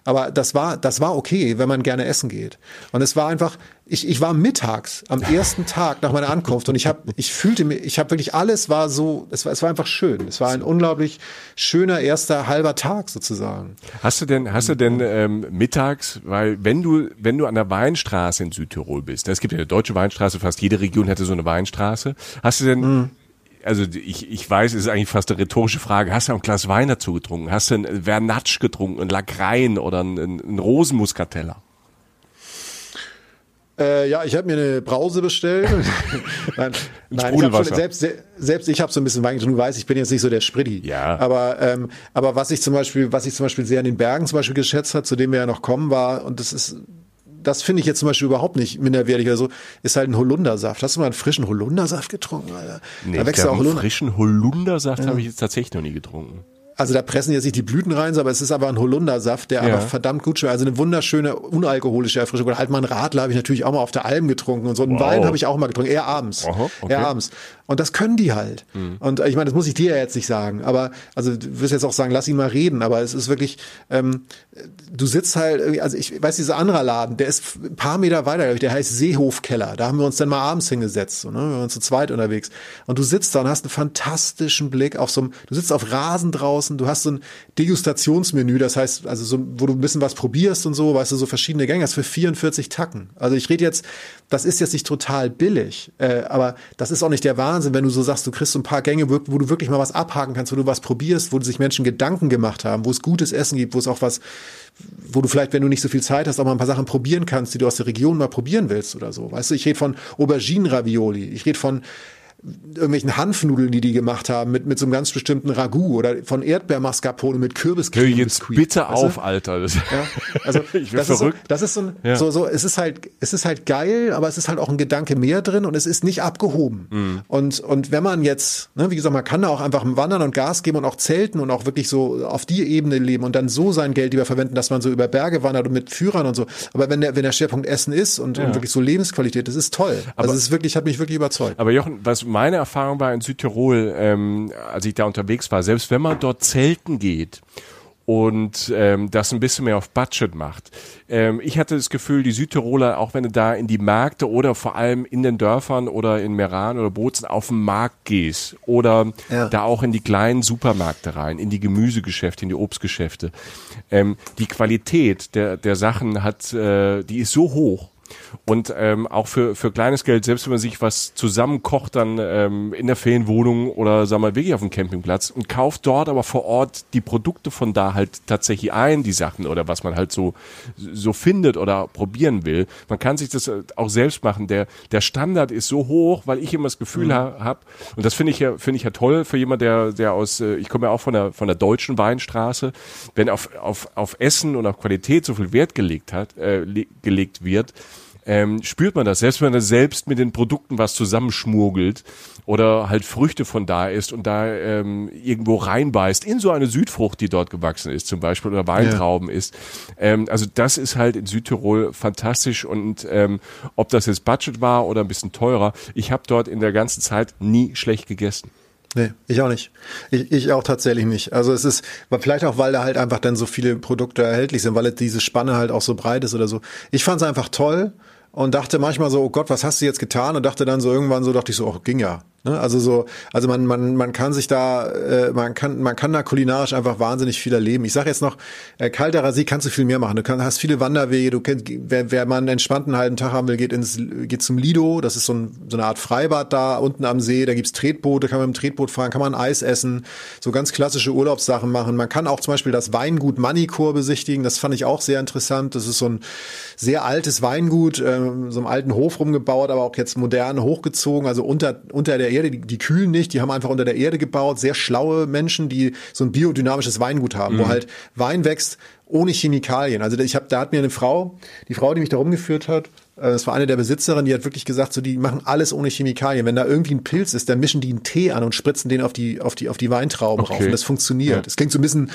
Aber das war, das war okay, wenn man gerne essen geht. Und es war einfach, ich, ich war mittags am ersten Tag nach meiner Ankunft und ich habe, ich fühlte mich, ich habe wirklich alles war so, es war, es war einfach schön. Es war ein unglaublich schöner erster halber Tag sozusagen. Hast du denn, hast du denn ähm, mittags, weil wenn du, wenn du an der Weinstraße in Südtirol bist, es gibt ja eine deutsche Weinstraße, fast jede Region hätte so eine Weinstraße, hast du denn mhm also ich, ich weiß, es ist eigentlich fast eine rhetorische Frage. Hast du ein Glas Wein dazu getrunken? Hast du ein Vernatsch getrunken, ein Lagrein oder ein, ein Rosenmuskateller? Äh, ja, ich habe mir eine Brause bestellt. nein, nein ich schon, selbst, selbst ich habe so ein bisschen Wein getrunken. Du weißt, ich bin jetzt nicht so der Spritti. Ja. Aber, ähm, aber was ich zum Beispiel, was ich zum Beispiel sehr in den Bergen zum Beispiel geschätzt hat, zu dem wir ja noch kommen, war, und das ist das finde ich jetzt zum Beispiel überhaupt nicht minderwertig oder so, ist halt ein Holundersaft. Hast du mal einen frischen Holundersaft getrunken, Alter? Nee, da wächst auch Holunder. frischen Holundersaft ja. habe ich jetzt tatsächlich noch nie getrunken. Also da pressen jetzt nicht die Blüten rein, aber es ist aber ein Holundersaft, der ja. aber verdammt gut schmeckt. Also eine wunderschöne, unalkoholische Erfrischung. Oder halt mal einen Radler habe ich natürlich auch mal auf der Alm getrunken und so einen wow. Wein habe ich auch mal getrunken, eher abends. Aha, okay. Eher abends. Und das können die halt. Mhm. Und ich meine, das muss ich dir ja jetzt nicht sagen, aber also du wirst jetzt auch sagen, lass ihn mal reden, aber es ist wirklich, ähm, du sitzt halt, also ich weiß, dieser andere Laden, der ist ein paar Meter weiter, der heißt Seehofkeller. Da haben wir uns dann mal abends hingesetzt, so, ne? wir waren zu zweit unterwegs. Und du sitzt da und hast einen fantastischen Blick auf so einem, du sitzt auf Rasen draußen, du hast so ein Degustationsmenü, das heißt, also so, wo du ein bisschen was probierst und so, weißt du, so verschiedene Gänge, das für 44 Tacken. Also ich rede jetzt, das ist jetzt nicht total billig, äh, aber das ist auch nicht der Wahnsinn Wahnsinn, wenn du so sagst, du kriegst so ein paar Gänge, wo, wo du wirklich mal was abhaken kannst, wo du was probierst, wo sich Menschen Gedanken gemacht haben, wo es gutes Essen gibt, wo es auch was, wo du vielleicht, wenn du nicht so viel Zeit hast, auch mal ein paar Sachen probieren kannst, die du aus der Region mal probieren willst oder so. Weißt du, ich rede von Auberginen-Ravioli, ich rede von irgendwelchen Hanfnudeln, die die gemacht haben, mit, mit so einem ganz bestimmten Ragout oder von Erdbeermascarpone mit Kürbiscreme. Hör jetzt bitte auf, du? Alter. Das, ja, also, ich bin das verrückt. Ist so, das ist so, ein, ja. so, so, es ist halt, es ist halt geil, aber es ist halt auch ein Gedanke mehr drin und es ist nicht abgehoben. Mhm. Und, und wenn man jetzt, ne, wie gesagt, man kann da auch einfach wandern und Gas geben und auch zelten und auch wirklich so auf die Ebene leben und dann so sein Geld lieber verwenden, dass man so über Berge wandert und mit Führern und so. Aber wenn der, wenn der Schwerpunkt Essen ist und, ja. und wirklich so Lebensqualität, das ist toll. Aber, also es ist wirklich, hat mich wirklich überzeugt. Aber Jochen, was meine Erfahrung war in Südtirol, ähm, als ich da unterwegs war, selbst wenn man dort zelten geht und ähm, das ein bisschen mehr auf Budget macht. Ähm, ich hatte das Gefühl, die Südtiroler, auch wenn du da in die Märkte oder vor allem in den Dörfern oder in Meran oder Bozen auf den Markt gehst oder ja. da auch in die kleinen Supermärkte rein, in die Gemüsegeschäfte, in die Obstgeschäfte. Ähm, die Qualität der, der Sachen hat, äh, die ist so hoch und ähm, auch für, für kleines Geld, selbst wenn man sich was zusammenkocht, dann ähm, in der Ferienwohnung oder sagen wir wirklich auf dem Campingplatz und kauft dort aber vor Ort die Produkte von da halt tatsächlich ein, die Sachen oder was man halt so, so findet oder probieren will. Man kann sich das äh, auch selbst machen. Der, der Standard ist so hoch, weil ich immer das Gefühl mhm. ha, habe, und das finde ich ja, finde ich ja toll für jemand, der, der aus, äh, ich komme ja auch von der, von der deutschen Weinstraße, wenn auf, auf, auf Essen und auf Qualität so viel Wert gelegt hat, äh, gelegt wird, ähm, spürt man das. Selbst wenn er selbst mit den Produkten was zusammenschmuggelt oder halt Früchte von da ist und da ähm, irgendwo reinbeißt in so eine Südfrucht, die dort gewachsen ist zum Beispiel oder Weintrauben ja. ist. Ähm, also das ist halt in Südtirol fantastisch und ähm, ob das jetzt Budget war oder ein bisschen teurer, ich habe dort in der ganzen Zeit nie schlecht gegessen. Nee, ich auch nicht. Ich, ich auch tatsächlich nicht. Also es ist, vielleicht auch, weil da halt einfach dann so viele Produkte erhältlich sind, weil diese Spanne halt auch so breit ist oder so. Ich fand es einfach toll und dachte manchmal so, oh Gott, was hast du jetzt getan? Und dachte dann so irgendwann so, dachte ich so, oh, ging ja. Ne? Also so, also man, man, man kann sich da, äh, man kann, man kann da kulinarisch einfach wahnsinnig viel erleben. Ich sage jetzt noch, äh, kalter See kannst du viel mehr machen. Du kannst, hast viele Wanderwege. Du kennst, wer, wer mal einen entspannten halben Tag haben will, geht ins, geht zum Lido. Das ist so, ein, so eine Art Freibad da unten am See. Da gibt's Tretboote, kann man mit dem Tretboot fahren, kann man Eis essen, so ganz klassische Urlaubssachen machen. Man kann auch zum Beispiel das Weingut Manikur besichtigen. Das fand ich auch sehr interessant. Das ist so ein sehr altes Weingut, äh, so einem alten Hof rumgebaut, aber auch jetzt modern hochgezogen, also unter unter der Erde, die, die kühlen nicht, die haben einfach unter der Erde gebaut, sehr schlaue Menschen, die so ein biodynamisches Weingut haben, mhm. wo halt Wein wächst ohne Chemikalien. Also ich habe, da hat mir eine Frau, die Frau, die mich da rumgeführt hat, Äh, Das war eine der Besitzerinnen, die hat wirklich gesagt, so die machen alles ohne Chemikalien. Wenn da irgendwie ein Pilz ist, dann mischen die einen Tee an und spritzen den auf die auf die auf die Weintrauben Okay. rauf. Und das funktioniert. Ja. Das klingt so ein bisschen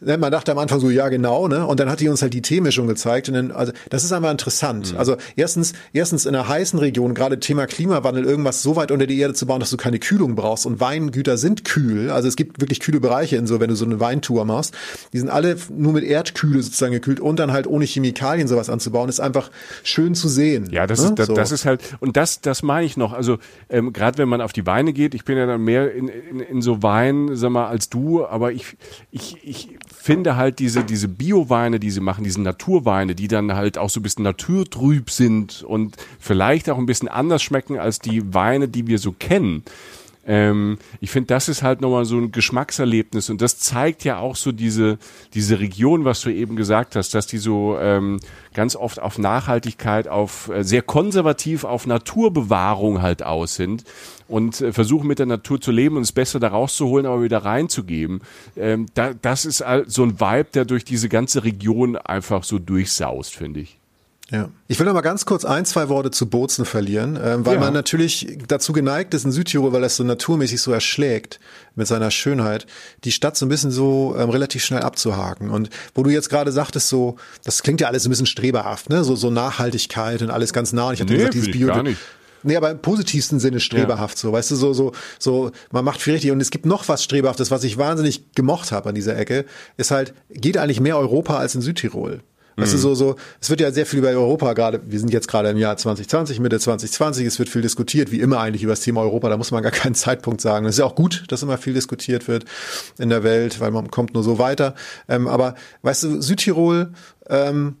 ne, man dachte am Anfang so, ja genau, ne? Und dann hat die uns halt die Teemischung gezeigt. Und dann, also das ist einfach interessant. Mhm. Also erstens, erstens in einer heißen Region, gerade Thema Klimawandel, irgendwas so weit unter die Erde zu bauen, dass du keine Kühlung brauchst. Und Weingüter sind kühl. Also es gibt wirklich kühle Bereiche in so, wenn du so eine Weintour machst. Die sind alle nur mit Erdkühle sozusagen gekühlt und dann halt ohne Chemikalien sowas anzubauen, ist einfach schön zu sehen. Ja, das, ne? ist, das, So. das ist halt, und das, das meine ich noch. Also, ähm, gerade wenn man auf die Weine geht, ich bin ja dann mehr in, in, in so Wein, sag mal, als du, aber ich, ich, ich finde halt diese, diese Bio-Weine, die sie machen, diese Naturweine, die dann halt auch so ein bisschen naturtrüb sind und vielleicht auch ein bisschen anders schmecken als die Weine, die wir so kennen. Ähm, ich finde, das ist halt nochmal so ein Geschmackserlebnis und das zeigt ja auch so diese, diese Region, was du eben gesagt hast, dass die so ähm, ganz oft auf Nachhaltigkeit, auf äh, sehr konservativ auf Naturbewahrung halt aus sind und äh, versuchen mit der Natur zu leben und das Beste da rauszuholen, aber wieder reinzugeben. Ähm, da, das ist halt so ein Vibe, der durch diese ganze Region einfach so durchsaust, finde ich. Ja. Ich will noch mal ganz kurz ein, zwei Worte zu Bozen verlieren, ähm, weil Ja. man natürlich dazu geneigt ist in Südtirol, weil das so naturmäßig so erschlägt mit seiner Schönheit, die Stadt so ein bisschen so ähm, relativ schnell abzuhaken. Und wo du jetzt gerade sagtest, so, das klingt ja alles ein bisschen streberhaft, ne? So, so Nachhaltigkeit und alles ganz nah. Und ich hatte Nee, gesagt, dieses Bio. Nee, aber im positivsten Sinne streberhaft so, weißt du, so, so, so, man macht viel richtig. Und es gibt noch was Streberhaftes, was ich wahnsinnig gemocht habe an dieser Ecke, ist halt, geht eigentlich mehr Europa als in Südtirol. Weißt Mhm. du, so, so, es wird ja sehr viel über Europa gerade, wir sind jetzt gerade im Jahr 2020, Mitte 2020, es wird viel diskutiert, wie immer eigentlich über das Thema Europa, da muss man gar keinen Zeitpunkt sagen. Es ist ja auch gut, dass immer viel diskutiert wird in der Welt, weil man kommt nur so weiter. Ähm, aber, weißt du, Südtirol, ähm,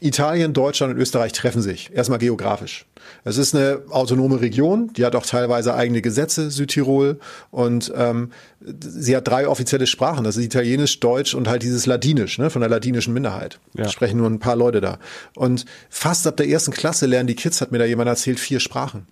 Italien, Deutschland und Österreich treffen sich. Erstmal geografisch. Es ist eine autonome Region, die hat auch teilweise eigene Gesetze, Südtirol. Und ähm, sie hat drei offizielle Sprachen. Das ist Italienisch, Deutsch und halt dieses Ladinisch, ne, von der ladinischen Minderheit. Ja. Da sprechen nur ein paar Leute da. Und fast ab der ersten Klasse lernen die Kids, hat mir da jemand erzählt, vier Sprachen.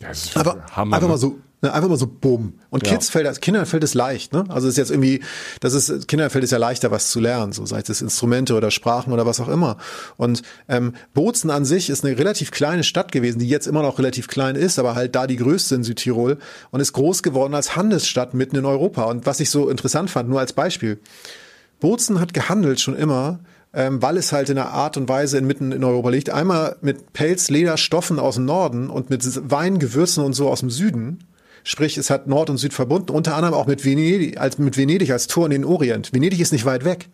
Ja, das ist Aber Hammer. einfach ne? mal so, ne, einfach mal so bumm. Und Ja. Kids fällt das, Kindern fällt es leicht, ne? Also es ist jetzt irgendwie, das ist, Kindern fällt es ja leichter, was zu lernen, so sei es Instrumente oder Sprachen oder was auch immer. Und ähm, Bozen an sich ist eine relativ kleine Stadt gewesen, die jetzt immer noch relativ klein ist, aber halt da die größte in Südtirol und ist groß geworden als Handelsstadt mitten in Europa. Und was ich so interessant fand, nur als Beispiel, Bozen hat gehandelt schon immer, ähm, weil es halt in einer Art und Weise inmitten in Europa liegt. Einmal mit Pelz, Leder, Stoffen aus dem Norden und mit Wein, Gewürzen und so aus dem Süden. Sprich, es hat Nord und Süd verbunden, unter anderem auch mit Venedig, als, mit Venedig als Tor in den Orient. Venedig ist nicht weit weg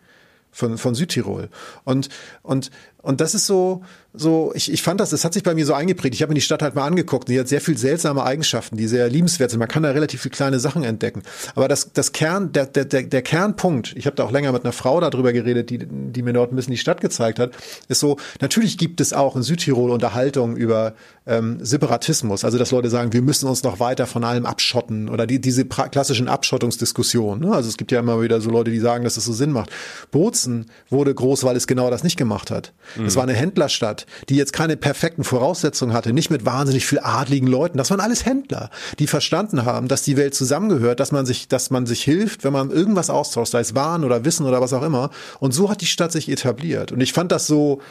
von, von Südtirol. Und, und, und das ist so, so, ich, ich fand das, das hat sich bei mir so eingeprägt. Ich habe mir die Stadt halt mal angeguckt. Die hat sehr viel seltsame Eigenschaften, die sehr liebenswert sind. Man kann da relativ viele kleine Sachen entdecken. Aber das, das Kern, der, der, der, Kernpunkt, ich habe da auch länger mit einer Frau darüber geredet, die, die mir dort ein bisschen die Stadt gezeigt hat, ist so, natürlich gibt es auch in Südtirol Unterhaltung über ähm, Separatismus. Also, dass Leute sagen, wir müssen uns noch weiter von allem abschotten oder die, diese klassischen Abschottungsdiskussionen. Ne? Also es gibt ja immer wieder so Leute, die sagen, dass es so Sinn macht. Bozen wurde groß, weil es genau das nicht gemacht hat. Es war eine Händlerstadt, die jetzt keine perfekten Voraussetzungen hatte, nicht mit wahnsinnig viel adligen Leuten. Das waren alles Händler, die verstanden haben, dass die Welt zusammengehört, dass man sich, dass man sich hilft, wenn man irgendwas austauscht, sei es Waren oder Wissen oder was auch immer. Und so hat die Stadt sich etabliert. Und ich fand das so,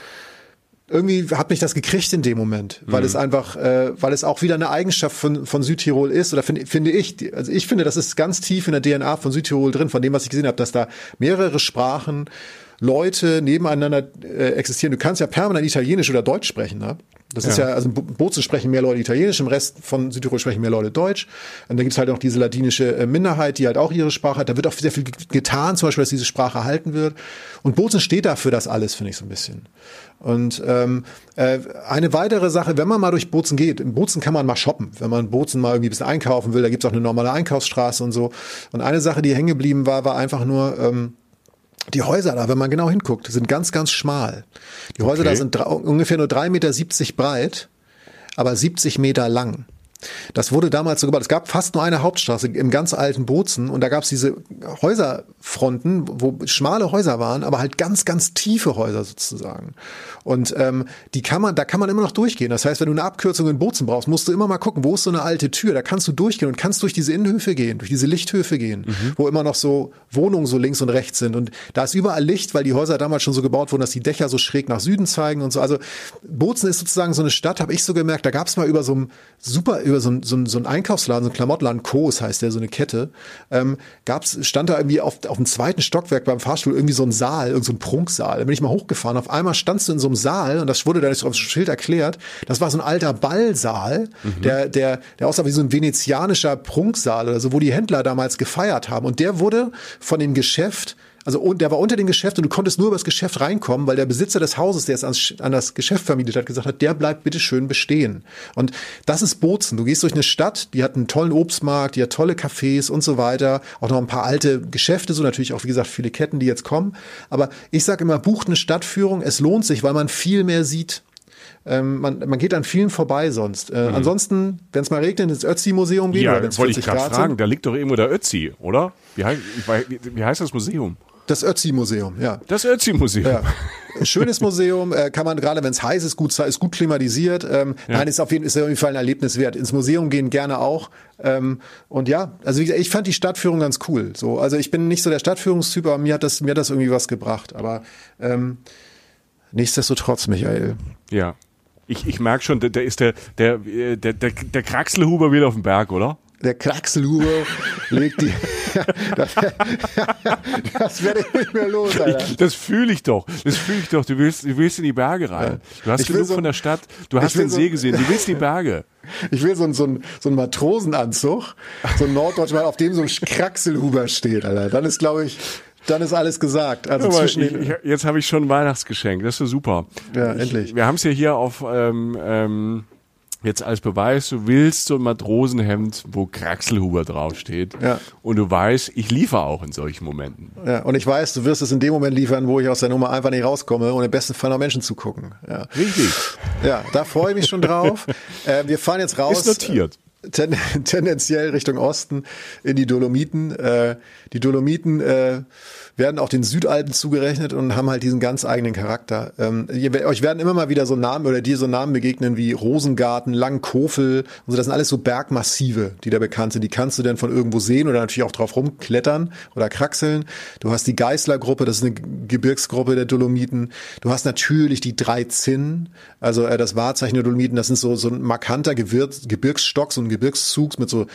irgendwie hat mich das gekriegt in dem Moment, weil es einfach, äh, weil es auch wieder eine Eigenschaft von, von Südtirol ist, oder finde finde ich, also ich finde, das ist ganz tief in der DNA von Südtirol drin, von dem, was ich gesehen habe, dass da mehrere Sprachen, Leute nebeneinander äh, existieren. Du kannst ja permanent Italienisch oder Deutsch sprechen, ne? Das ist Ja. ja, also in Bo- Bozen sprechen mehr Leute Italienisch, im Rest von Südtirol sprechen mehr Leute Deutsch. Und dann gibt's halt auch diese ladinische äh, Minderheit, die halt auch ihre Sprache hat. Da wird auch sehr viel getan, zum Beispiel, dass diese Sprache erhalten wird. Und Bozen steht dafür das alles, finde ich so ein bisschen. Und ähm, äh, eine weitere Sache, wenn man mal durch Bozen geht, in Bozen kann man mal shoppen, wenn man in Bozen mal irgendwie ein bisschen einkaufen will, da gibt's auch eine normale Einkaufsstraße und so. Und eine Sache, die hängen geblieben war, war einfach nur, ähm, die Häuser da, wenn man genau hinguckt, sind ganz, ganz schmal. Die Häuser Okay. da sind ungefähr nur 3,70 Meter breit, aber 70 Meter lang. Das wurde damals so gebaut. Es gab fast nur eine Hauptstraße im ganz alten Bozen und da gab es diese Häuserfronten, wo schmale Häuser waren, aber halt ganz, ganz tiefe Häuser sozusagen. Und ähm, die kann man, da kann man immer noch durchgehen. Das heißt, wenn du eine Abkürzung in Bozen brauchst, musst du immer mal gucken, wo ist so eine alte Tür. Da kannst du durchgehen und kannst durch diese Innenhöfe gehen, durch diese Lichthöfe gehen, mhm. wo immer noch so Wohnungen so links und rechts sind. Und da ist überall Licht, weil die Häuser damals schon so gebaut wurden, dass die Dächer so schräg nach Süden zeigen und so. Also Bozen ist sozusagen so eine Stadt, habe ich so gemerkt. Da gab es mal über so ein super über so ein, so so ein Einkaufsladen, so ein Klamottladen, Kos heißt der, so eine Kette, ähm, gab's, stand da irgendwie auf, auf dem zweiten Stockwerk beim Fahrstuhl irgendwie so ein Saal, irgend so ein Prunksaal. Da bin ich mal hochgefahren. Auf einmal standst du in so einem Saal und das wurde da nicht so auf dem Schild erklärt. Das war so ein alter Ballsaal, mhm. der, der, der aussah wie so ein venezianischer Prunksaal oder so, wo die Händler damals gefeiert haben. Und der wurde von dem Geschäft also und der war unter dem Geschäft und du konntest nur über das Geschäft reinkommen, weil der Besitzer des Hauses, der es an das Geschäft vermietet hat, gesagt hat, der bleibt bitte schön bestehen. Und das ist Bozen. Du gehst durch eine Stadt, die hat einen tollen Obstmarkt, die hat tolle Cafés und so weiter, auch noch ein paar alte Geschäfte, so natürlich auch wie gesagt viele Ketten, die jetzt kommen. Aber ich sage immer, bucht eine Stadtführung. Es lohnt sich, weil man viel mehr sieht. Ähm, man, man geht an vielen vorbei sonst. Äh, mhm. Ansonsten, wenn es mal regnet, ins Ötzi-Museum gehen. Ja, wollte ich gerade fragen. Da liegt doch irgendwo der Ötzi, oder? Wie, wie, wie heißt das Museum? Das Ötzi-Museum, ja. Das Ötzi-Museum. Ja. Schönes Museum, äh, kann man gerade, wenn es heiß ist, gut, ist gut klimatisiert. Ähm, ja. Nein, ist auf jeden, ist auf jeden Fall ein Erlebnis wert. Ins Museum gehen gerne auch. Ähm, und ja, also wie gesagt, ich fand die Stadtführung ganz cool. So, also ich bin nicht so der Stadtführungstyp, aber mir hat das, mir hat das irgendwie was gebracht. Aber ähm, nichtsdestotrotz, Michael. Ja. Ich, ich merke schon, der, der ist der, der, der, der, der Kraxelhuber wieder auf dem Berg, oder? Der Kraxelhuber legt die. das, das werde ich nicht mehr los, Alter. Ich, das fühle ich doch. Das fühle ich doch. Du willst, du willst in die Berge rein. Du hast ich genug so, von der Stadt. Du hast den See so, gesehen. Du willst die Berge. Ich will so, ein, so, ein, so einen Matrosenanzug, so ein Norddeutschmann, auf dem so ein Kraxelhuber steht, Alter. Dann ist, glaube ich, dann ist alles gesagt. Also ja, zwischen ich, ich, jetzt habe ich schon ein Weihnachtsgeschenk. Das ist super. Ja, endlich. wir haben es ja hier auf ähm, ähm, jetzt als Beweis, du willst so ein Matrosenhemd, wo Kraxelhuber draufsteht. Ja. Und du weißt, ich liefere auch in solchen Momenten. Ja, und ich weiß, du wirst es in dem Moment liefern, wo ich aus der Nummer einfach nicht rauskomme und im besten Fall noch Menschen zugucken. Ja. Richtig. Ja, da freue ich mich schon drauf. äh, wir fahren jetzt raus. Ist notiert. Ten, tendenziell Richtung Osten in die Dolomiten. Äh, die Dolomiten äh, werden auch den Südalpen zugerechnet und haben halt diesen ganz eigenen Charakter. Ähm, euch werden immer mal wieder so Namen oder dir so Namen begegnen wie Rosengarten, Langkofel und so. Das sind alles so Bergmassive, die da bekannt sind. Die kannst du dann von irgendwo sehen oder natürlich auch drauf rumklettern oder kraxeln. Du hast die Geißler-Gruppe, das ist eine Gebirgsgruppe der Dolomiten. Du hast natürlich die drei Zinnen, also äh, das Wahrzeichen der Dolomiten. Das sind so, so ein markanter Gebirgsstock, so ein Gebirgszug mit so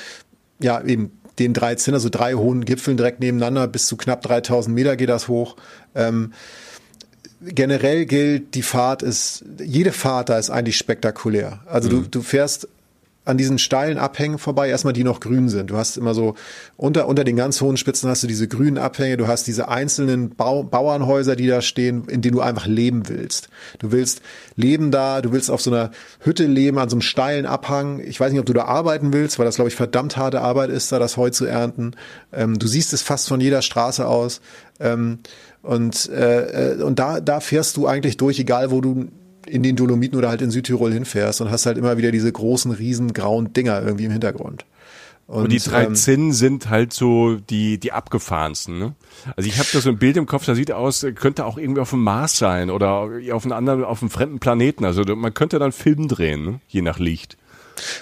ja, eben den 13, also drei hohen Gipfeln direkt nebeneinander, bis zu knapp 3000 Meter geht das hoch. Ähm, generell gilt, die Fahrt ist, jede Fahrt da ist eigentlich spektakulär. Also mhm. du, du fährst an diesen steilen Abhängen vorbei, erstmal die noch grün sind. Du hast immer so, unter, unter den ganz hohen Spitzen hast du diese grünen Abhänge, du hast diese einzelnen Bau, Bauernhäuser, die da stehen, in denen du einfach leben willst. Du willst leben da, du willst auf so einer Hütte leben, an so einem steilen Abhang. Ich weiß nicht, ob du da arbeiten willst, weil das, glaube ich, verdammt harte Arbeit ist, da das Heu zu ernten. Ähm, du siehst es fast von jeder Straße aus. Ähm, und äh, äh und da, da fährst du eigentlich durch, egal wo du in den Dolomiten oder halt in Südtirol hinfährst und hast halt immer wieder diese großen, riesen grauen Dinger irgendwie im Hintergrund. Und, und die drei ähm, Zinnen sind halt so die die abgefahrensten. Ne? Also ich habe da so ein Bild im Kopf, da sieht aus, könnte auch irgendwie auf dem Mars sein oder auf einem anderen, auf einem fremden Planeten. Also man könnte dann Film drehen, ne? je nach Licht.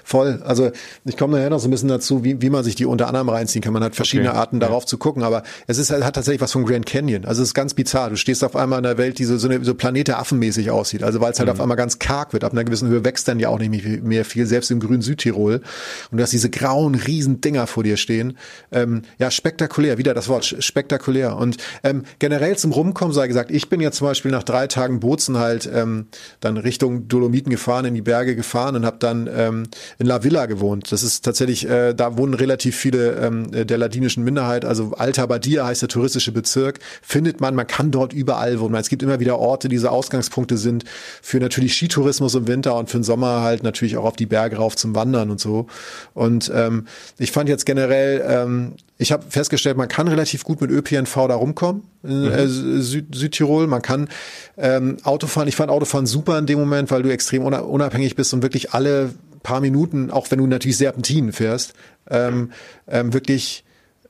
Voll. Also ich komme nachher noch so ein bisschen dazu, wie, wie man sich die unter anderem reinziehen kann. Man hat verschiedene okay. Arten darauf ja. zu gucken, aber es ist hat tatsächlich was von Grand Canyon. Also es ist ganz bizarr. Du stehst auf einmal in einer Welt, die so, so, eine, so Planete affenmäßig aussieht. Also weil es halt mhm. auf einmal ganz karg wird. Ab einer gewissen Höhe wächst dann ja auch nicht mehr viel, selbst im grünen Südtirol. Und du hast diese grauen riesen Dinger vor dir stehen. Ähm, ja, spektakulär. Wieder das Wort spektakulär. Und ähm, generell zum Rumkommen sei gesagt, ich bin jetzt zum Beispiel nach drei Tagen Bozen halt ähm, dann Richtung Dolomiten gefahren, in die Berge gefahren und habe dann ähm, in La Villa gewohnt. Das ist tatsächlich, äh, da wohnen relativ viele ähm, der ladinischen Minderheit. Also Alta Badia heißt der touristische Bezirk. Findet man, man kann dort überall wohnen. Es gibt immer wieder Orte, die so Ausgangspunkte sind für natürlich Skitourismus im Winter und für den Sommer halt natürlich auch auf die Berge rauf zum Wandern und so. Und ähm, ich fand jetzt generell, ähm, ich habe festgestellt, man kann relativ gut mit ÖPNV da rumkommen in äh, mhm. Süd Südtirol. Man kann ähm, Autofahren, ich fand Autofahren super in dem Moment, weil du extrem unabhängig bist und wirklich alle paar Minuten, auch wenn du natürlich Serpentinen fährst, ähm, ähm, wirklich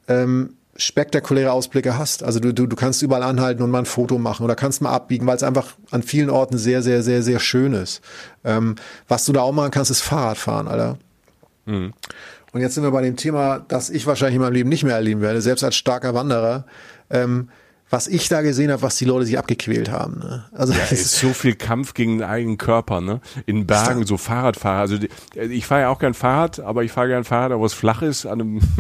ähm, spektakuläre Ausblicke hast. Also du, du, du kannst überall anhalten und mal ein Foto machen oder kannst mal abbiegen, weil es einfach an vielen Orten sehr, sehr, sehr, sehr schön ist. Ähm, was du da auch machen kannst, ist Fahrrad fahren, Alter. Mhm. Und jetzt sind wir bei dem Thema, das ich wahrscheinlich in meinem Leben nicht mehr erleben werde, selbst als starker Wanderer. Ähm, was ich da gesehen habe, was die Leute sich abgequält haben. Ne? Also ja, es ist so viel Kampf gegen den eigenen Körper, ne? In Bergen, so Fahrradfahrer. Also ich fahre ja auch gern Fahrrad, aber ich fahre gern Fahrrad, wo es flach ist, an einem,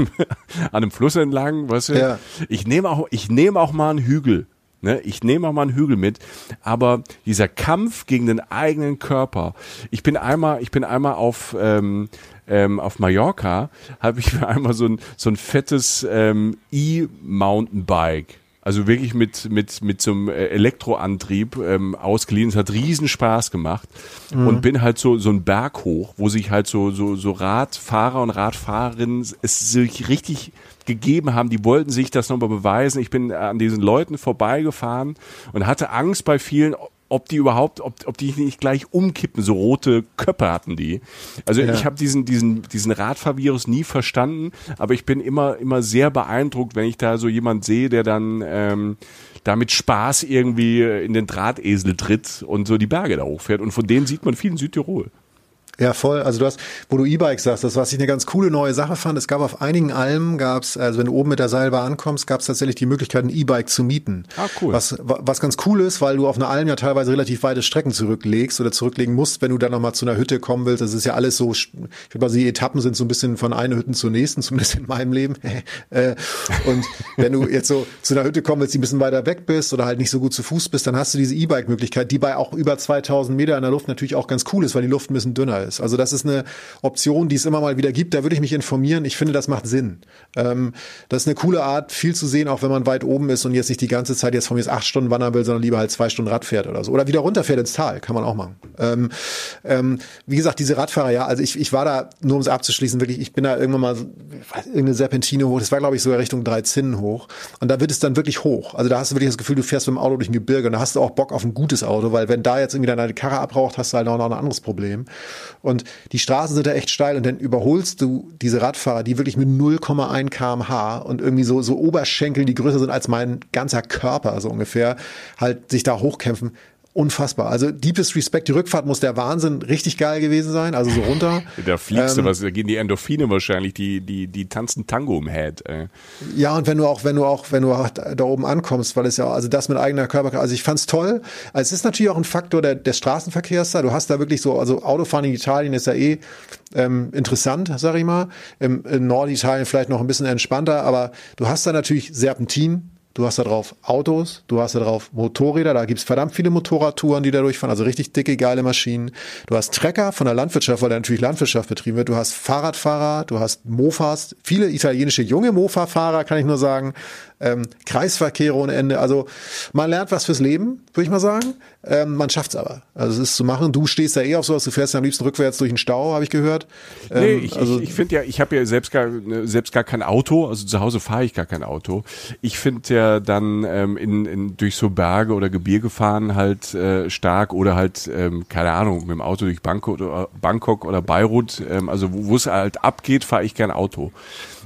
an einem Fluss entlang, weißt du? Ja. Ich nehme auch, ich nehme auch mal einen Hügel. Ne, ich nehme auch mal einen Hügel mit, aber dieser Kampf gegen den eigenen Körper. Ich bin einmal, ich bin einmal auf ähm, ähm, auf Mallorca, habe ich mir einmal so ein so ein fettes ähm, E-Mountainbike also wirklich mit, mit, mit so einem äh, Elektroantrieb ähm, ausgeliehen. Es hat riesen Spaß gemacht. Mhm. Und bin halt so, so ein Berg hoch, wo sich halt so, so, so Radfahrer und Radfahrerinnen es sich richtig gegeben haben, die wollten sich das nochmal beweisen. Ich bin an diesen Leuten vorbeigefahren und hatte Angst bei vielen, ob die überhaupt, ob, ob die nicht gleich umkippen, so rote Köpfe hatten die. Also ja. ich habe diesen, diesen, diesen Radfahrvirus nie verstanden, aber ich bin immer, immer sehr beeindruckt, wenn ich da so jemand sehe, der dann ähm, da mit Spaß irgendwie in den Drahtesel tritt und so die Berge da hochfährt. Und von denen sieht man viel in Südtirol. Ja, voll. Also du hast, wo du E-Bikes sagst, das was ich eine ganz coole neue Sache fand, es gab auf einigen Almen, gab's, also wenn du oben mit der Seilbahn ankommst, gab es tatsächlich die Möglichkeit, ein E-Bike zu mieten. Ah, cool. Was, was ganz cool ist, weil du auf einer Alm ja teilweise relativ weite Strecken zurücklegst oder zurücklegen musst, wenn du dann nochmal zu einer Hütte kommen willst. Das ist ja alles so, ich würde mal die Etappen sind so ein bisschen von einer Hütte zur nächsten, zumindest in meinem Leben. Äh, und wenn du jetzt so zu einer Hütte kommen willst, die ein bisschen weiter weg bist oder halt nicht so gut zu Fuß bist, dann hast du diese E-Bike-Möglichkeit, die bei auch über 2000 Meter in der Luft natürlich auch ganz cool ist, weil die Luft ein bisschen dünner ist. Also das ist eine Option, die es immer mal wieder gibt. Da würde ich mich informieren. Ich finde, das macht Sinn. Ähm, das ist eine coole Art, viel zu sehen, auch wenn man weit oben ist und jetzt nicht die ganze Zeit jetzt von mir acht Stunden wandern will, sondern lieber halt zwei Stunden Rad fährt oder so. Oder wieder runterfährt ins Tal, kann man auch machen. Ähm, ähm, wie gesagt, diese Radfahrer, ja, also ich, ich war da, nur um es abzuschließen, wirklich, ich bin da irgendwann mal irgendeine Serpentine hoch, das war glaube ich sogar Richtung drei Zinnen hoch und da wird es dann wirklich hoch. Also da hast du wirklich das Gefühl, du fährst mit dem Auto durch ein Gebirge und da hast du auch Bock auf ein gutes Auto, weil wenn da jetzt irgendwie deine Karre abraucht, hast du halt auch noch ein anderes Problem. Und die Straßen sind da echt steil und dann überholst du diese Radfahrer, die wirklich mit 0,1 kmh und irgendwie so, so Oberschenkel, die größer sind als mein ganzer Körper, so ungefähr, halt sich da hochkämpfen unfassbar. Also deepest Respect, die Rückfahrt muss der Wahnsinn richtig geil gewesen sein, also so runter. da fliegst ähm, du was, da gehen die Endorphine wahrscheinlich, die, die, die tanzen Tango im Head. Ey. Ja, und wenn du auch, wenn du auch, wenn du auch da oben ankommst, weil es ja, also das mit eigener Körper, also ich fand's toll. Also es ist natürlich auch ein Faktor der, des Straßenverkehrs da. Du hast da wirklich so, also Autofahren in Italien ist ja eh ähm, interessant, sag ich mal. Im, in Norditalien vielleicht noch ein bisschen entspannter, aber du hast da natürlich Serpentin, Du hast da drauf Autos, du hast da drauf Motorräder, da gibt's verdammt viele Motorradtouren, die da durchfahren, also richtig dicke, geile Maschinen. Du hast Trecker von der Landwirtschaft, weil da natürlich Landwirtschaft betrieben wird. Du hast Fahrradfahrer, du hast Mofas, viele italienische junge Mofa-Fahrer, kann ich nur sagen ähm, Kreisverkehre ohne Ende. Also man lernt was fürs Leben, würde ich mal sagen. Ähm, man schafft's aber. Also es ist zu machen. Du stehst da eh auf sowas, du fährst ja am liebsten rückwärts durch den Stau, habe ich gehört. Ähm, nee, ich, also, ich, ich finde ja, ich habe ja selbst gar, ne, selbst gar kein Auto, also zu Hause fahre ich gar kein Auto. Ich finde ja dann ähm, in, in, durch so Berge oder Gebirge fahren halt äh, stark oder halt, ähm, keine Ahnung, mit dem Auto durch Bangkok oder, Bangkok oder Beirut, ähm, also wo es halt abgeht, fahre ich gern Auto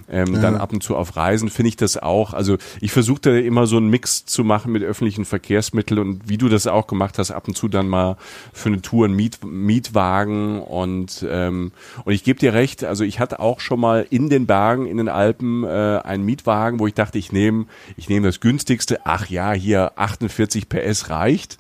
ähm, ja. dann ab und zu auf Reisen finde ich das auch. Also ich versuche da immer so einen Mix zu machen mit öffentlichen Verkehrsmitteln und wie du das auch gemacht hast, ab und zu dann mal für eine Tour einen Miet, Mietwagen und ähm, und ich gebe dir recht, also ich hatte auch schon mal in den Bergen, in den Alpen äh, einen Mietwagen, wo ich dachte, ich nehme ich nehme das günstigste. Ach ja, hier 48 PS reicht.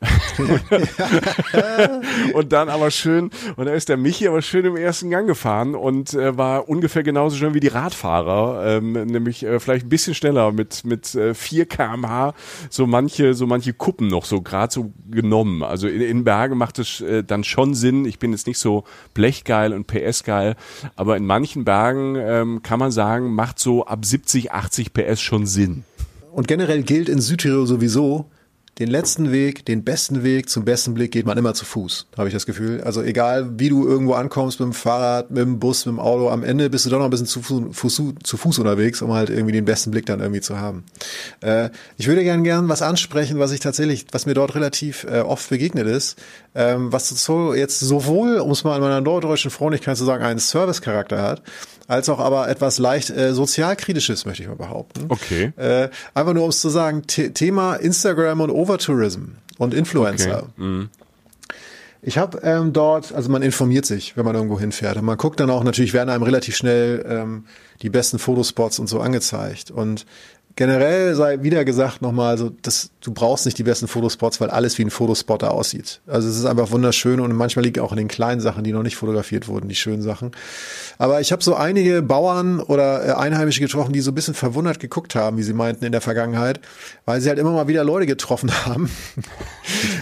und dann aber schön, und da ist der Michi aber schön im ersten Gang gefahren und äh, war ungefähr genauso schnell wie die Radfahrer, ähm, nämlich äh, vielleicht ein bisschen schneller mit mit äh, 4 kmh so manche so manche Kuppen noch so gerade so genommen. Also in, in Bergen macht es äh, dann schon Sinn. Ich bin jetzt nicht so blechgeil und PS geil, aber in manchen Bergen ähm, kann man sagen, macht so ab 70, 80 PS schon Sinn. Und generell gilt in Südtirol sowieso, den letzten Weg, den besten Weg zum besten Blick geht man immer zu Fuß, habe ich das Gefühl. Also egal, wie du irgendwo ankommst mit dem Fahrrad, mit dem Bus, mit dem Auto, am Ende bist du doch noch ein bisschen zu Fuß, zu Fuß unterwegs, um halt irgendwie den besten Blick dann irgendwie zu haben. Äh, ich würde gerne gern was ansprechen, was ich tatsächlich, was mir dort relativ äh, oft begegnet ist, ähm, was so jetzt sowohl, um es mal in meiner norddeutschen Freundlichkeit zu sagen, einen Service-Charakter hat, als auch aber etwas leicht äh, sozialkritisches, möchte ich mal behaupten. Okay. Äh, einfach nur um es zu sagen, The Thema Instagram und Overtourism und Influencer. Okay. Mhm. Ich habe ähm, dort, also man informiert sich, wenn man irgendwo hinfährt. Und man guckt dann auch, natürlich werden einem relativ schnell ähm, die besten Fotospots und so angezeigt. Und generell sei wieder gesagt nochmal, also das, du brauchst nicht die besten Fotospots, weil alles wie ein Fotospot da aussieht. Also es ist einfach wunderschön und manchmal liegt auch in den kleinen Sachen, die noch nicht fotografiert wurden, die schönen Sachen. Aber ich habe so einige Bauern oder äh, Einheimische getroffen, die so ein bisschen verwundert geguckt haben, wie sie meinten in der Vergangenheit, weil sie halt immer mal wieder Leute getroffen haben,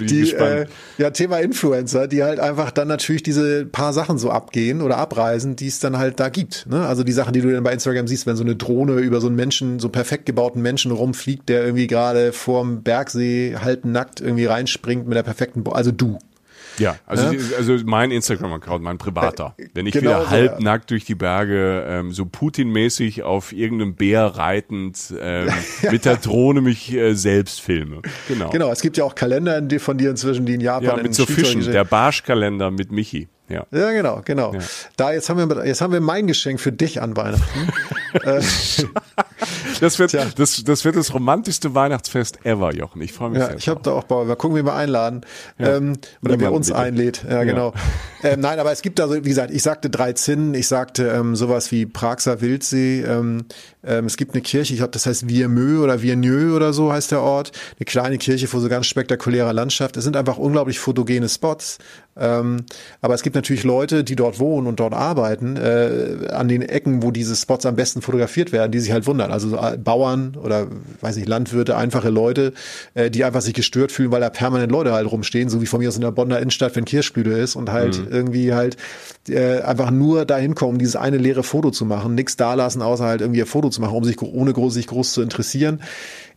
die äh, ja Thema Influencer, die halt einfach dann natürlich diese paar Sachen so abgehen oder abreisen, die es dann halt da gibt. Ne? Also die Sachen, die du dann bei Instagram siehst, wenn so eine Drohne über so einen Menschen, so perfekt gebauten Menschen rumfliegt, der irgendwie gerade vorm Bergsee halb nackt irgendwie reinspringt mit der perfekten, Bo also du. Ja, also, ja? also mein Instagram-Account, mein privater. Wenn ich genau wieder so, halbnackt ja. durch die Berge, ähm, so Putin-mäßig auf irgendeinem Bär reitend ähm, mit der Drohne mich äh, selbst filme. Genau. Genau, es gibt ja auch Kalender von dir inzwischen, die in Japan ja, mit so Fischen, der Barschkalender mit Michi. Ja. ja, genau, genau. Ja. Da jetzt haben wir jetzt haben wir mein Geschenk für dich an Weihnachten. Das wird das, das wird das romantischste Weihnachtsfest ever, Jochen. Ich freue mich ja, sehr. Ich habe da auch Bock. Mal gucken, wie wir einladen ja. ähm, oder wer uns bitte. einlädt. Ja, genau. ähm, nein, aber es gibt also, wie gesagt, ich sagte drei Zinnen, ich sagte ähm, sowas wie Praxer Wildsee. Ähm, ähm, es gibt eine Kirche, ich glaube, das heißt Viermö oder Vierneux oder so heißt der Ort. Eine kleine Kirche vor so ganz spektakulärer Landschaft. Es sind einfach unglaublich fotogene Spots. Ähm, aber es gibt natürlich Leute, die dort wohnen und dort arbeiten, äh, an den Ecken, wo diese Spots am besten fotografiert werden, die sich halt wundern. Also äh, Bauern oder, weiß nicht, Landwirte, einfache Leute, äh, die einfach sich gestört fühlen, weil da permanent Leute halt rumstehen, so wie von mir aus in der Bonner Innenstadt, wenn Kirschblüte ist und halt mhm. irgendwie halt äh, einfach nur dahin kommen, dieses eine leere Foto zu machen, nichts da lassen, außer halt irgendwie ein Foto zu machen, um sich ohne groß, sich groß zu interessieren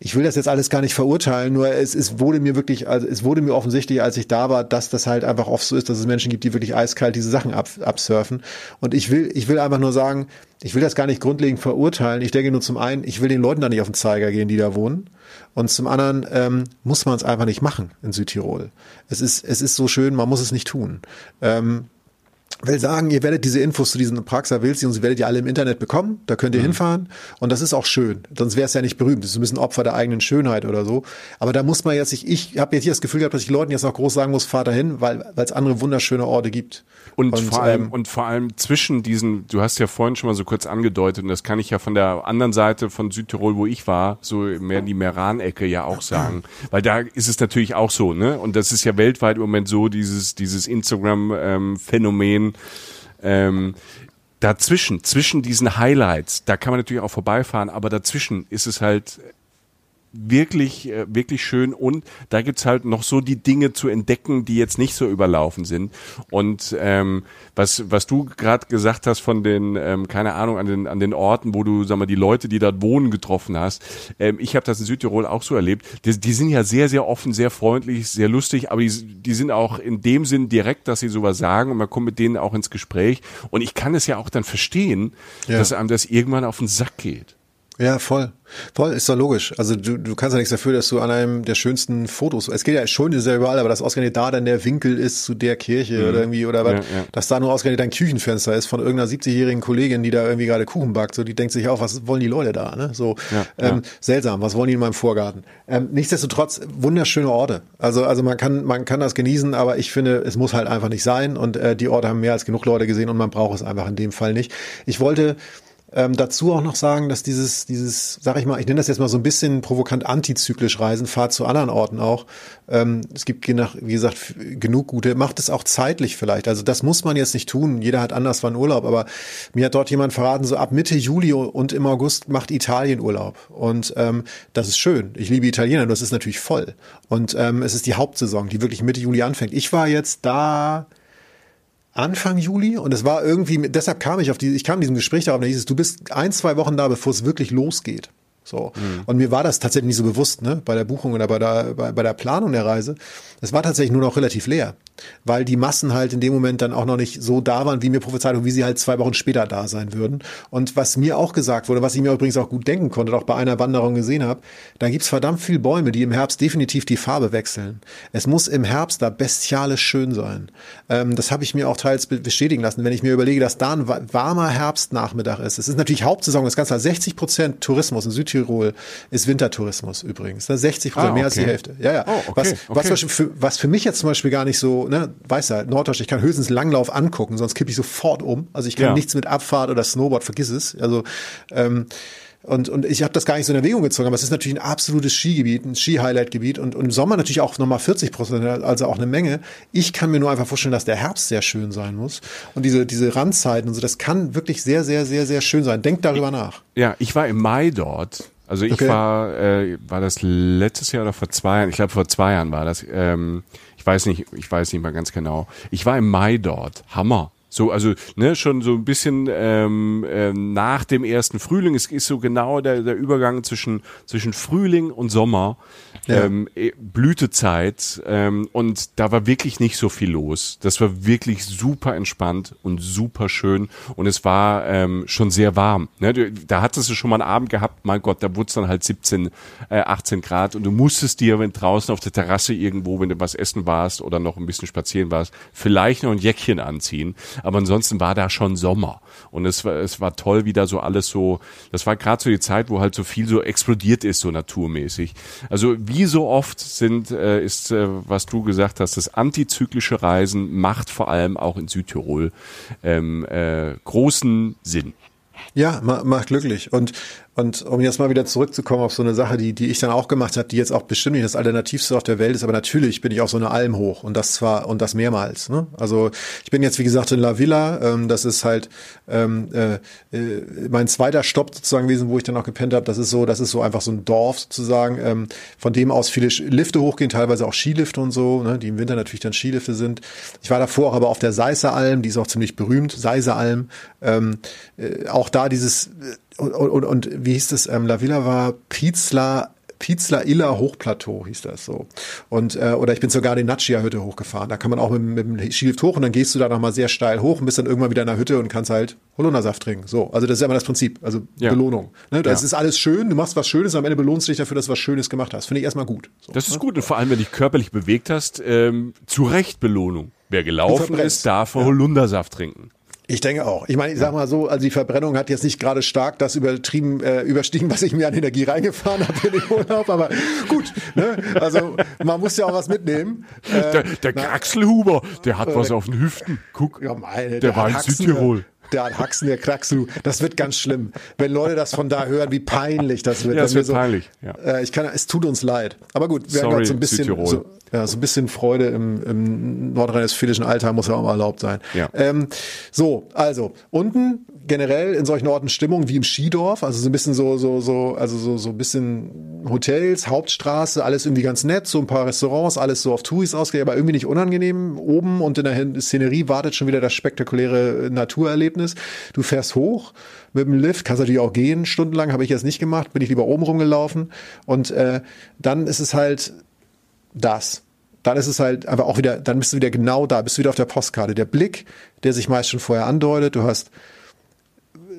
ich will das jetzt alles gar nicht verurteilen, nur es, es wurde mir wirklich, also es wurde mir offensichtlich, als ich da war, dass das halt einfach oft so ist, dass es Menschen gibt, die wirklich eiskalt diese Sachen ab, absurfen. Und ich will, ich will einfach nur sagen, ich will das gar nicht grundlegend verurteilen. Ich denke nur zum einen, ich will den Leuten da nicht auf den Zeiger gehen, die da wohnen. Und zum anderen ähm, muss man es einfach nicht machen in Südtirol. Es ist, es ist so schön, man muss es nicht tun. Ähm, will sagen, ihr werdet diese Infos zu diesen Praxer Wilsi und sie werdet ihr alle im Internet bekommen. Da könnt ihr mhm. hinfahren. Und das ist auch schön. Sonst wäre es ja nicht berühmt. Das ist ein bisschen Opfer der eigenen Schönheit oder so. Aber da muss man jetzt, ich, ich habe jetzt hier das Gefühl gehabt, dass ich Leuten jetzt auch groß sagen muss, fahr dahin, weil es andere wunderschöne Orte gibt. Und, und vor allem, ähm, und vor allem zwischen diesen, du hast ja vorhin schon mal so kurz angedeutet, und das kann ich ja von der anderen Seite von Südtirol, wo ich war, so mehr die Meran-Ecke ja auch sagen. Weil da ist es natürlich auch so, ne? Und das ist ja weltweit im Moment so, dieses, dieses Instagram-Phänomen, ähm, dazwischen, zwischen diesen Highlights, da kann man natürlich auch vorbeifahren, aber dazwischen ist es halt wirklich, äh, wirklich schön und da gibt's halt noch so die Dinge zu entdecken, die jetzt nicht so überlaufen sind. Und ähm, was, was du gerade gesagt hast von den, ähm, keine Ahnung, an den, an den Orten, wo du, sag mal, die Leute, die dort wohnen, getroffen hast. Ähm, ich habe das in Südtirol auch so erlebt. Die, die sind ja sehr, sehr offen, sehr freundlich, sehr lustig, aber die, die sind auch in dem Sinn direkt, dass sie sowas sagen und man kommt mit denen auch ins Gespräch. Und ich kann es ja auch dann verstehen, ja. dass einem das irgendwann auf den Sack geht. Ja, voll. Voll, ist doch logisch. Also du, du kannst ja nichts dafür, dass du an einem der schönsten Fotos, es geht ja schon ist ja überall, aber dass ausgerechnet da dann der Winkel ist zu der Kirche mhm. oder irgendwie, oder ja, was, ja. dass da nur ausgerechnet dein Küchenfenster ist von irgendeiner 70-jährigen Kollegin, die da irgendwie gerade Kuchen backt, so die denkt sich auch, was wollen die Leute da, ne? So ja, ähm, seltsam, was wollen die in meinem Vorgarten? Ähm, nichtsdestotrotz wunderschöne Orte. Also, also man kann, man kann das genießen, aber ich finde, es muss halt einfach nicht sein und äh, die Orte haben mehr als genug Leute gesehen und man braucht es einfach in dem Fall nicht. Ich wollte ähm, dazu auch noch sagen, dass dieses, dieses, sag ich mal, ich nenne das jetzt mal so ein bisschen provokant antizyklisch Reisen, fahrt zu anderen Orten auch. Ähm, es gibt, wie gesagt, genug gute, macht es auch zeitlich vielleicht. Also das muss man jetzt nicht tun. Jeder hat anders wann Urlaub, aber mir hat dort jemand verraten, so ab Mitte Juli und im August macht Italien Urlaub. Und ähm, das ist schön. Ich liebe Italiener, das ist natürlich voll. Und ähm, es ist die Hauptsaison, die wirklich Mitte Juli anfängt. Ich war jetzt da Anfang Juli und es war irgendwie, deshalb kam ich auf die, ich kam in diesem Gespräch darauf, da hieß es, du bist ein, zwei Wochen da, bevor es wirklich losgeht. So. Mhm. Und mir war das tatsächlich nicht so bewusst, ne, bei der Buchung oder bei der, bei, bei der Planung der Reise. Es war tatsächlich nur noch relativ leer, weil die Massen halt in dem Moment dann auch noch nicht so da waren, wie mir prophezeit und wie sie halt zwei Wochen später da sein würden. Und was mir auch gesagt wurde, was ich mir übrigens auch gut denken konnte, auch bei einer Wanderung gesehen habe, da gibt's verdammt viel Bäume, die im Herbst definitiv die Farbe wechseln. Es muss im Herbst da bestialisch schön sein. Ähm, das habe ich mir auch teils bestätigen lassen, wenn ich mir überlege, dass da ein warmer Herbstnachmittag ist. Es ist natürlich Hauptsaison, das Ganze 60 Prozent Tourismus in Südtirol Südtirol ist Wintertourismus übrigens. Ne? 60 Prozent, ah, okay. mehr als die Hälfte. Ja, ja. Oh, okay, was, okay. was, für, was für mich jetzt zum Beispiel gar nicht so, ne, weißt du, halt, Norddeutsch, ich kann höchstens Langlauf angucken, sonst kippe ich sofort um. Also ich kann ja. nichts mit Abfahrt oder Snowboard, vergiss es. Also ähm, und, und ich habe das gar nicht so in Erwägung gezogen, aber es ist natürlich ein absolutes Skigebiet, ein Ski-Highlight-Gebiet und, und im Sommer natürlich auch nochmal 40 Prozent, also auch eine Menge. Ich kann mir nur einfach vorstellen, dass der Herbst sehr schön sein muss. Und diese, diese Randzeiten und so, das kann wirklich sehr, sehr, sehr, sehr schön sein. Denkt darüber nach. Ja, ich war im Mai dort also ich okay. war, äh, war das letztes Jahr oder vor zwei Jahren? Ich glaube vor zwei Jahren war das. Ähm, ich weiß nicht, ich weiß nicht mal ganz genau. Ich war im Mai dort. Hammer. So, also ne, schon so ein bisschen ähm, äh, nach dem ersten Frühling. Es ist so genau der, der Übergang zwischen zwischen Frühling und Sommer ja. ähm, eh, Blütezeit ähm, und da war wirklich nicht so viel los. Das war wirklich super entspannt und super schön und es war ähm, schon sehr warm. Ne? Da hattest du schon mal einen Abend gehabt, mein Gott, da wurde es dann halt 17, äh, 18 Grad und du musstest dir, wenn draußen auf der Terrasse irgendwo, wenn du was essen warst oder noch ein bisschen spazieren warst, vielleicht noch ein Jäckchen anziehen. Aber ansonsten war da schon Sommer und es war, es war toll, wie da so alles so, das war gerade so die Zeit, wo halt so viel so explodiert ist, so naturmäßig. Also wie so oft sind, äh, ist, äh, was du gesagt hast, das antizyklische Reisen macht vor allem auch in Südtirol ähm, äh, großen Sinn. Ja, macht glücklich. Und und um jetzt mal wieder zurückzukommen auf so eine Sache, die, die ich dann auch gemacht habe, die jetzt auch bestimmt nicht das Alternativste auf der Welt ist, aber natürlich bin ich auf so eine Alm hoch und das zwar und das mehrmals. Ne? Also ich bin jetzt wie gesagt in La Villa, ähm, das ist halt ähm, äh, äh, mein zweiter Stopp sozusagen gewesen, wo ich dann auch gepennt habe. Das ist so, das ist so einfach so ein Dorf sozusagen, ähm, von dem aus viele Lifte hochgehen, teilweise auch Skilifte und so, ne? die im Winter natürlich dann Skilifte sind. Ich war davor auch aber auf der Seisser Alm, die ist auch ziemlich berühmt, Seiser Alm. Ähm, äh, auch da dieses äh, und, und, und wie hieß das? Ähm, La Villa war Pizla Pizla Illa Hochplateau hieß das so. Und äh, oder ich bin zur Gardinaccia Hütte hochgefahren. Da kann man auch mit, mit dem Skilift hoch und dann gehst du da nochmal sehr steil hoch und bist dann irgendwann wieder in der Hütte und kannst halt Holundersaft trinken. So, also das ist ja immer das Prinzip, also ja. Belohnung. Ne? Das ja. ist alles schön, du machst was Schönes, am Ende belohnst du dich dafür, dass du was Schönes gemacht hast. Finde ich erstmal gut. So, das ist ne? gut und vor allem, wenn du dich körperlich bewegt hast, ähm, zu Recht Belohnung. Wer gelaufen ist, darf ja. Holundersaft trinken. Ich denke auch. Ich meine, ich sag mal so, also die Verbrennung hat jetzt nicht gerade stark das übertrieben, äh, überstiegen, was ich mir an Energie reingefahren habe in den Urlaub, aber gut, ne? Also man muss ja auch was mitnehmen. Äh, der der Kraxelhuber, der hat äh, was auf den Hüften. Guck, ja, meine, der, der war in Haxen, Südtirol der hat Haxen, der Kraxel. Das wird ganz schlimm. Wenn Leute das von da hören, wie peinlich das wird. Ja, das wird so, peinlich. Ja. Äh, ich kann, es tut uns leid. Aber gut, wir Sorry, haben so ein bisschen, so, ja, so ein bisschen Freude im, im nordrhein-westfälischen Alltag muss ja auch mal erlaubt sein. Ja. Ähm, so, also unten generell in solchen Orten Stimmung wie im Skidorf, also so ein bisschen so so so also so so ein bisschen Hotels, Hauptstraße, alles irgendwie ganz nett, so ein paar Restaurants, alles so auf Touris ausgelegt, aber irgendwie nicht unangenehm. Oben und in der Szenerie wartet schon wieder das spektakuläre Naturerlebnis. Du fährst hoch mit dem Lift, kannst natürlich auch gehen, stundenlang habe ich jetzt nicht gemacht, bin ich lieber oben rumgelaufen und äh, dann ist es halt das. Dann ist es halt einfach auch wieder, dann bist du wieder genau da, bist du wieder auf der Postkarte. Der Blick, der sich meist schon vorher andeutet, du hast,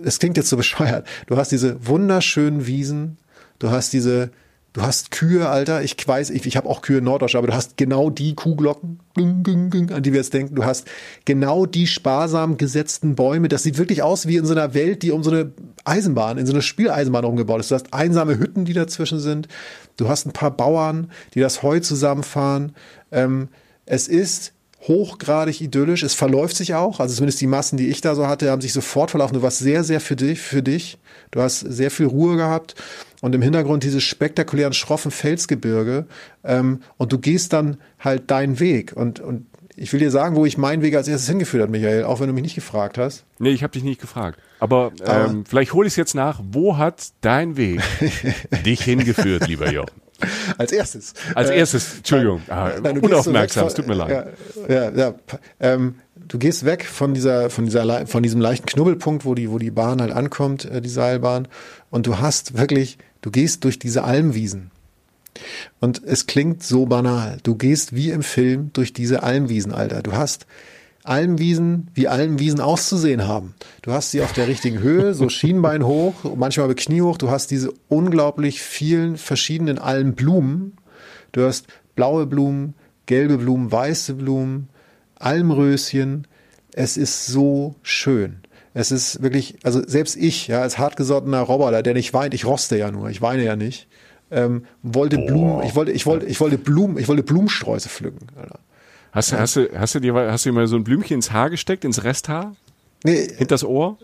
es klingt jetzt so bescheuert, du hast diese wunderschönen Wiesen, du hast diese, Du hast Kühe, Alter. Ich weiß, ich, ich habe auch Kühe in Norddeutsch, aber du hast genau die Kuhglocken, an die wir jetzt denken. Du hast genau die sparsam gesetzten Bäume. Das sieht wirklich aus wie in so einer Welt, die um so eine Eisenbahn, in so eine Spieleisenbahn umgebaut ist. Du hast einsame Hütten, die dazwischen sind. Du hast ein paar Bauern, die das Heu zusammenfahren. Ähm, es ist hochgradig idyllisch. Es verläuft sich auch. Also zumindest die Massen, die ich da so hatte, haben sich sofort verlaufen. Du warst sehr, sehr für dich, für dich. Du hast sehr viel Ruhe gehabt und im Hintergrund diese spektakulären schroffen Felsgebirge ähm, und du gehst dann halt deinen Weg und, und ich will dir sagen, wo ich meinen Weg als erstes hingeführt hat, Michael, auch wenn du mich nicht gefragt hast. Nee, ich habe dich nicht gefragt. Aber, ähm, vielleicht hole ich es jetzt nach. Wo hat dein Weg dich hingeführt, lieber Jochen? Als erstes. Als erstes, Entschuldigung. Ah, nein, unaufmerksam, es tut mir leid. Ja, ja, ja ähm, du gehst weg von dieser, von dieser, von diesem leichten Knubbelpunkt, wo die, wo die Bahn halt ankommt, äh, die Seilbahn, und du hast wirklich, du gehst durch diese Almwiesen. Und es klingt so banal. Du gehst wie im Film durch diese Almwiesen, Alter. Du hast Almwiesen, wie Almwiesen auszusehen haben. Du hast sie auf der richtigen Höhe, so Schienbein hoch, manchmal mit Knie hoch. Du hast diese unglaublich vielen verschiedenen Almblumen. Du hast blaue Blumen, gelbe Blumen, weiße Blumen, Almröschen. Es ist so schön. Es ist wirklich, also selbst ich, ja, als hartgesottener Roboter, der nicht weint, ich roste ja nur, ich weine ja nicht, ähm, wollte Boah. Blumen, ich wollte, ich wollte, ich wollte Blumen, ich wollte Blumensträuße pflücken. Alter. Hast, hast, du, hast du dir, hast du dir mal so ein Blümchen ins Haar gesteckt, ins Resthaar? Nee. Hinters Ohr?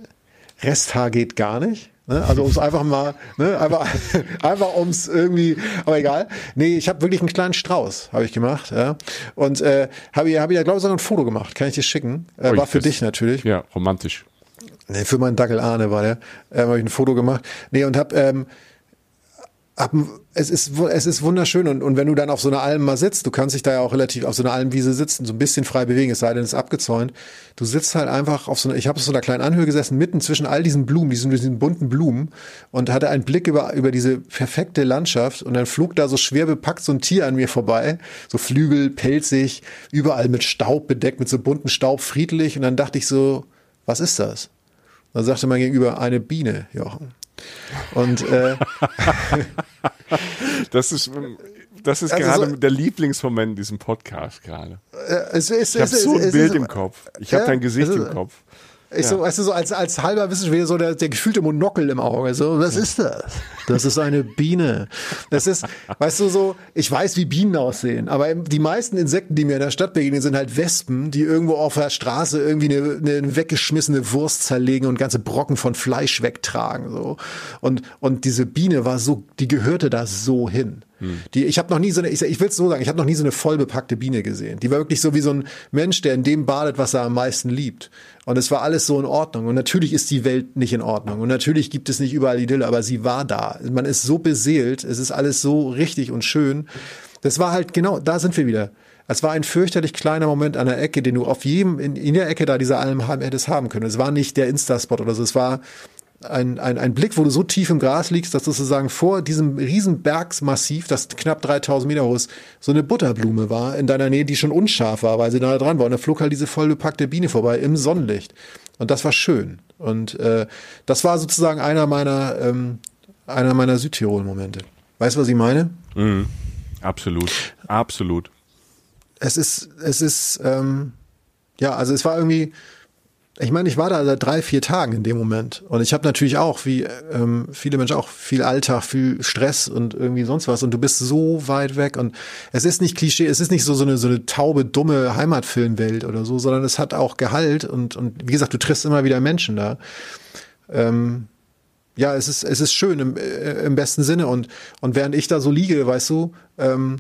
Resthaar geht gar nicht. Ne? Also ums einfach mal, ne? einfach, einfach ums irgendwie, aber egal. Nee, ich habe wirklich einen kleinen Strauß, habe ich gemacht. Ja? Und äh, habe ich, hab ich ja, glaube ich, sogar ein Foto gemacht. Kann ich dir schicken? Äh, war für dich natürlich. Ja, romantisch. Nee, für meinen Dackel Ahne war der. Ähm, habe ich ein Foto gemacht. Nee, und habe ähm, es ist, es ist wunderschön und, und wenn du dann auf so einer Alm mal sitzt, du kannst dich da ja auch relativ auf so einer Almwiese sitzen, so ein bisschen frei bewegen, es sei denn, es ist abgezäunt. Du sitzt halt einfach auf so einer, ich habe auf so einer kleinen Anhöhe gesessen, mitten zwischen all diesen Blumen, diesen, diesen bunten Blumen und hatte einen Blick über, über diese perfekte Landschaft und dann flog da so schwer bepackt so ein Tier an mir vorbei, so Flügel, pelzig, überall mit Staub bedeckt, mit so bunten Staub, friedlich und dann dachte ich so, was ist das? Dann sagte mein Gegenüber, eine Biene, Jochen. Und äh, das ist das ist also gerade so, der Lieblingsmoment in diesem Podcast gerade. Äh, es, es, ich habe so ein Bild im Kopf. Ich habe dein Gesicht im Kopf. Ich ja. so, weißt du, so als, als halber Wissenschaftler so der, der gefühlte Monokel im Auge. So, was ist das? Das ist eine Biene. Das ist, weißt du, so, ich weiß, wie Bienen aussehen, aber die meisten Insekten, die mir in der Stadt begegnen, sind halt Wespen, die irgendwo auf der Straße irgendwie eine, eine weggeschmissene Wurst zerlegen und ganze Brocken von Fleisch wegtragen. So. Und, und diese Biene war so, die gehörte da so hin. Hm. Die, ich habe noch nie so eine, ich, ich will es so sagen, ich habe noch nie so eine vollbepackte Biene gesehen. Die war wirklich so wie so ein Mensch, der in dem badet, was er am meisten liebt. Und es war alles so in Ordnung. Und natürlich ist die Welt nicht in Ordnung. Und natürlich gibt es nicht überall Idylle, aber sie war da. Man ist so beseelt, es ist alles so richtig und schön. Das war halt genau, da sind wir wieder. Es war ein fürchterlich kleiner Moment an der Ecke, den du auf jedem, in, in der Ecke da dieser Alm hättest haben können. Es war nicht der Insta-Spot oder so. Es war ein, ein, ein Blick, wo du so tief im Gras liegst, dass sozusagen vor diesem riesen Bergsmassiv, das knapp 3000 Meter hoch ist, so eine Butterblume war in deiner Nähe, die schon unscharf war, weil sie da dran war. Und da flog halt diese vollbepackte Biene vorbei im Sonnenlicht. Und das war schön. Und äh, das war sozusagen einer meiner, ähm, einer meiner Südtirol-Momente. Weißt du, was ich meine? Mhm. Absolut. Absolut. Es ist, es ist, ähm, ja, also es war irgendwie, ich meine, ich war da seit drei, vier Tagen in dem Moment. Und ich habe natürlich auch, wie ähm, viele Menschen auch, viel Alltag, viel Stress und irgendwie sonst was. Und du bist so weit weg. Und es ist nicht Klischee, es ist nicht so, so, eine, so eine taube, dumme Heimatfilmwelt oder so, sondern es hat auch Gehalt. Und, und wie gesagt, du triffst immer wieder Menschen da. Ähm, ja, es ist, es ist schön im, äh, im besten Sinne. Und, und während ich da so liege, weißt du, ähm,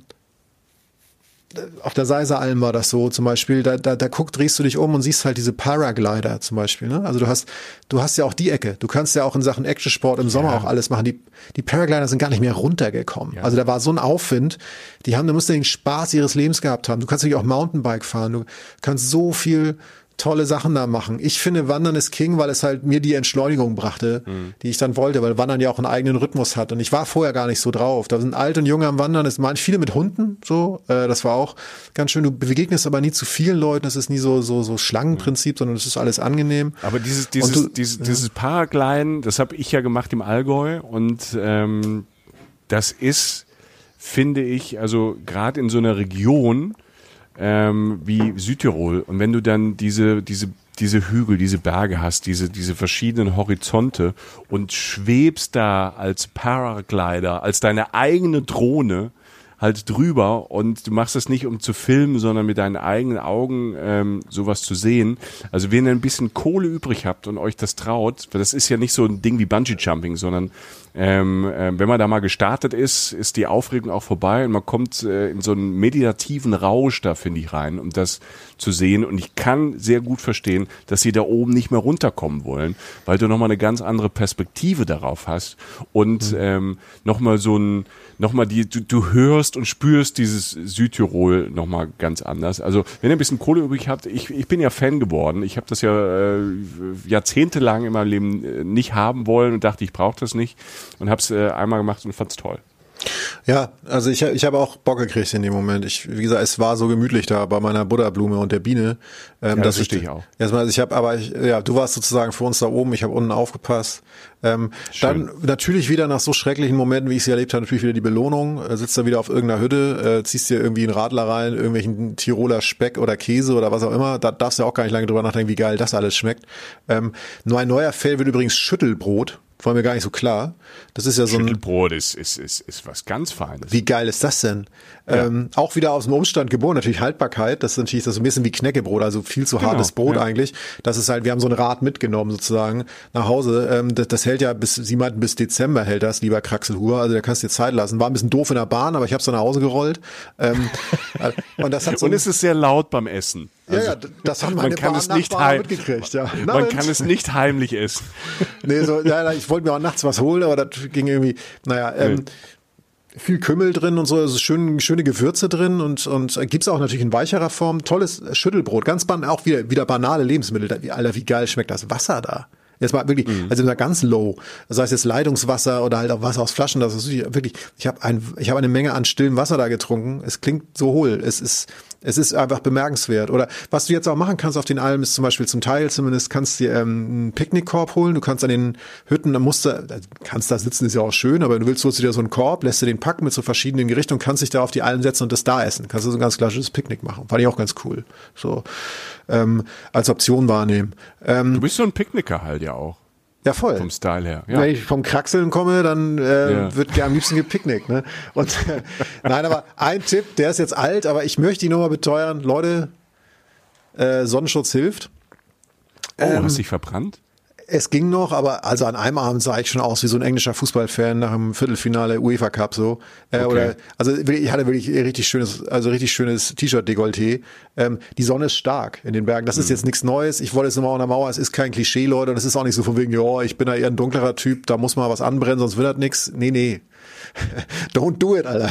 auf der Seiseralm war das so zum Beispiel, da, da, da guck, drehst du dich um und siehst halt diese Paraglider zum Beispiel. Ne? Also du hast, du hast ja auch die Ecke. Du kannst ja auch in Sachen Actionsport im Sommer ja. auch alles machen. Die, die Paraglider sind gar nicht mehr runtergekommen. Ja. Also da war so ein Aufwind. Die haben, da musst du den Spaß ihres Lebens gehabt haben. Du kannst natürlich auch Mountainbike fahren. Du kannst so viel tolle Sachen da machen. Ich finde, Wandern ist King, weil es halt mir die Entschleunigung brachte, mhm. die ich dann wollte, weil Wandern ja auch einen eigenen Rhythmus hat. Und ich war vorher gar nicht so drauf. Da sind alt und junge am Wandern, es waren viele mit Hunden, so. Äh, das war auch ganz schön. Du begegnest aber nie zu vielen Leuten. Es ist nie so, so, so Schlangenprinzip, mhm. sondern es ist alles angenehm. Aber dieses, dieses, du, dieses, ja. dieses Paragliden, das habe ich ja gemacht im Allgäu und ähm, das ist, finde ich, also gerade in so einer Region, ähm, wie Südtirol. Und wenn du dann diese, diese, diese Hügel, diese Berge hast, diese, diese verschiedenen Horizonte und schwebst da als Paraglider, als deine eigene Drohne halt drüber und du machst das nicht, um zu filmen, sondern mit deinen eigenen Augen ähm, sowas zu sehen. Also wenn ihr ein bisschen Kohle übrig habt und euch das traut, weil das ist ja nicht so ein Ding wie Bungee Jumping, sondern ähm, äh, wenn man da mal gestartet ist, ist die Aufregung auch vorbei und man kommt äh, in so einen meditativen Rausch da, finde ich, rein, um das zu sehen. Und ich kann sehr gut verstehen, dass sie da oben nicht mehr runterkommen wollen, weil du nochmal eine ganz andere Perspektive darauf hast und mhm. ähm, nochmal so ein, nochmal die, du, du hörst und spürst dieses Südtirol nochmal ganz anders. Also wenn ihr ein bisschen Kohle übrig habt, ich, ich bin ja Fan geworden. Ich habe das ja äh, jahrzehntelang in meinem Leben äh, nicht haben wollen und dachte, ich brauche das nicht und habe es äh, einmal gemacht und fand's toll. Ja, also ich, ich habe auch Bock gekriegt in dem Moment. Ich, wie gesagt, es war so gemütlich da bei meiner Buddha-Blume und der Biene. Ähm, ja, das verstehe ich auch. Erstmal, also ich habe, aber ich, ja, du warst sozusagen für uns da oben. Ich habe unten aufgepasst. Ähm, dann natürlich wieder nach so schrecklichen Momenten, wie ich sie erlebt habe, natürlich wieder die Belohnung. Äh, sitzt da wieder auf irgendeiner Hütte, äh, ziehst dir irgendwie einen Radler rein, irgendwelchen Tiroler Speck oder Käse oder was auch immer. Da darfst du auch gar nicht lange drüber nachdenken, wie geil das alles schmeckt. Ähm, nur ein neuer Fell wird übrigens Schüttelbrot war mir gar nicht so klar. Das ist ja so ein Schüttelbrot ist, ist, ist, ist was ganz Feines. Wie geil ist das denn? Ja. Ähm, auch wieder aus dem Umstand geboren, natürlich Haltbarkeit. Das ist natürlich das so ein bisschen wie Knäckebrot, also viel zu genau, hartes Brot ja. eigentlich. Das ist halt, wir haben so ein Rad mitgenommen sozusagen nach Hause. Ähm, das, das, hält ja bis, sie meinten bis Dezember hält das, lieber Kraxelhuber. Also da kannst du dir Zeit lassen. War ein bisschen doof in der Bahn, aber ich habe es nach Hause gerollt. Ähm, und das hat so und es ist sehr laut beim Essen. Also, ja, ja, das haben meine man kann es nicht mitgekriegt. Ja. Man kann es nicht heimlich essen. nee, so, ja, ich wollte mir auch nachts was holen, aber das ging irgendwie, naja, ähm, nee. Viel Kümmel drin und so, also schön, schöne Gewürze drin und, und gibt's auch natürlich in weicherer Form. Tolles Schüttelbrot, ganz ban auch wieder, wieder banale Lebensmittel. Alter, wie geil schmeckt das Wasser da? Jetzt mal wirklich, mhm. also ganz low. Das heißt jetzt Leitungswasser oder halt auch Wasser aus Flaschen. Das ist wirklich, ich habe ein, ich habe eine Menge an stillem Wasser da getrunken. Es klingt so hohl. Es ist, es ist einfach bemerkenswert. Oder was du jetzt auch machen kannst auf den Almen ist zum Beispiel zum Teil zumindest kannst dir ähm, einen Picknickkorb holen. Du kannst an den Hütten, da musst du, kannst da sitzen, ist ja auch schön, aber du willst holst du dir so einen Korb, lässt du den packen mit so verschiedenen Gerichten und kannst dich da auf die Almen setzen und das da essen. Kannst du so ein ganz klassisches Picknick machen. Fand ich auch ganz cool. So ähm, als Option wahrnehmen. Ähm, du bist so ein Picknicker halt ja auch. Ja, voll. Vom Style her. Ja. Wenn ich vom Kraxeln komme, dann äh, ja. wird ja am liebsten gepicknickt. Ne? Und äh, nein, aber ein Tipp, der ist jetzt alt, aber ich möchte ihn nochmal beteuern. Leute, äh, Sonnenschutz hilft. Oh, ähm, hast dich verbrannt? Es ging noch, aber also an einem Abend sah ich schon aus wie so ein englischer Fußballfan nach dem Viertelfinale UEFA Cup so. Äh, okay. Oder also ich hatte wirklich richtig schönes, also richtig schönes T-Shirt-Dekolleté. Ähm, die Sonne ist stark in den Bergen. Das mhm. ist jetzt nichts Neues. Ich wollte es immer an der Mauer. Es ist kein Klischee, Leute. Und es ist auch nicht so von wegen, ja, ich bin da eher ein dunklerer Typ. Da muss mal was anbrennen, sonst wird das nichts. Nee, nee. Don't do it, Alter.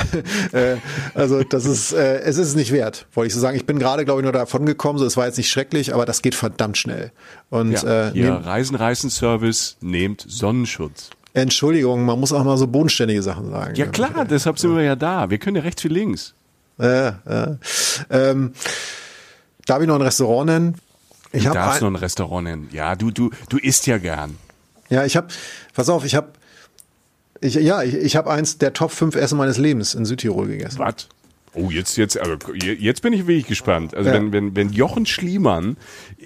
äh, also das ist, äh, es ist nicht wert, wollte ich so sagen. Ich bin gerade, glaube ich, nur davon gekommen, so es war jetzt nicht schrecklich, aber das geht verdammt schnell. Und ja, äh, Reisen, Reisen Service nehmt Sonnenschutz. Entschuldigung, man muss auch mal so bodenständige Sachen sagen. Ja klar, deshalb sind wir ja da. Wir können ja rechts wie links. Äh, äh. Ähm, darf ich noch ein Restaurant nennen? Ich du darfst ein, noch ein Restaurant nennen. Ja, du, du, du isst ja gern. Ja, ich habe, pass auf, ich habe ich, ja, ich, ich habe eins der Top 5 Essen meines Lebens in Südtirol gegessen. Was? Oh, jetzt, jetzt, aber jetzt bin ich wirklich gespannt. Also ja. wenn, wenn, wenn Jochen Schliemann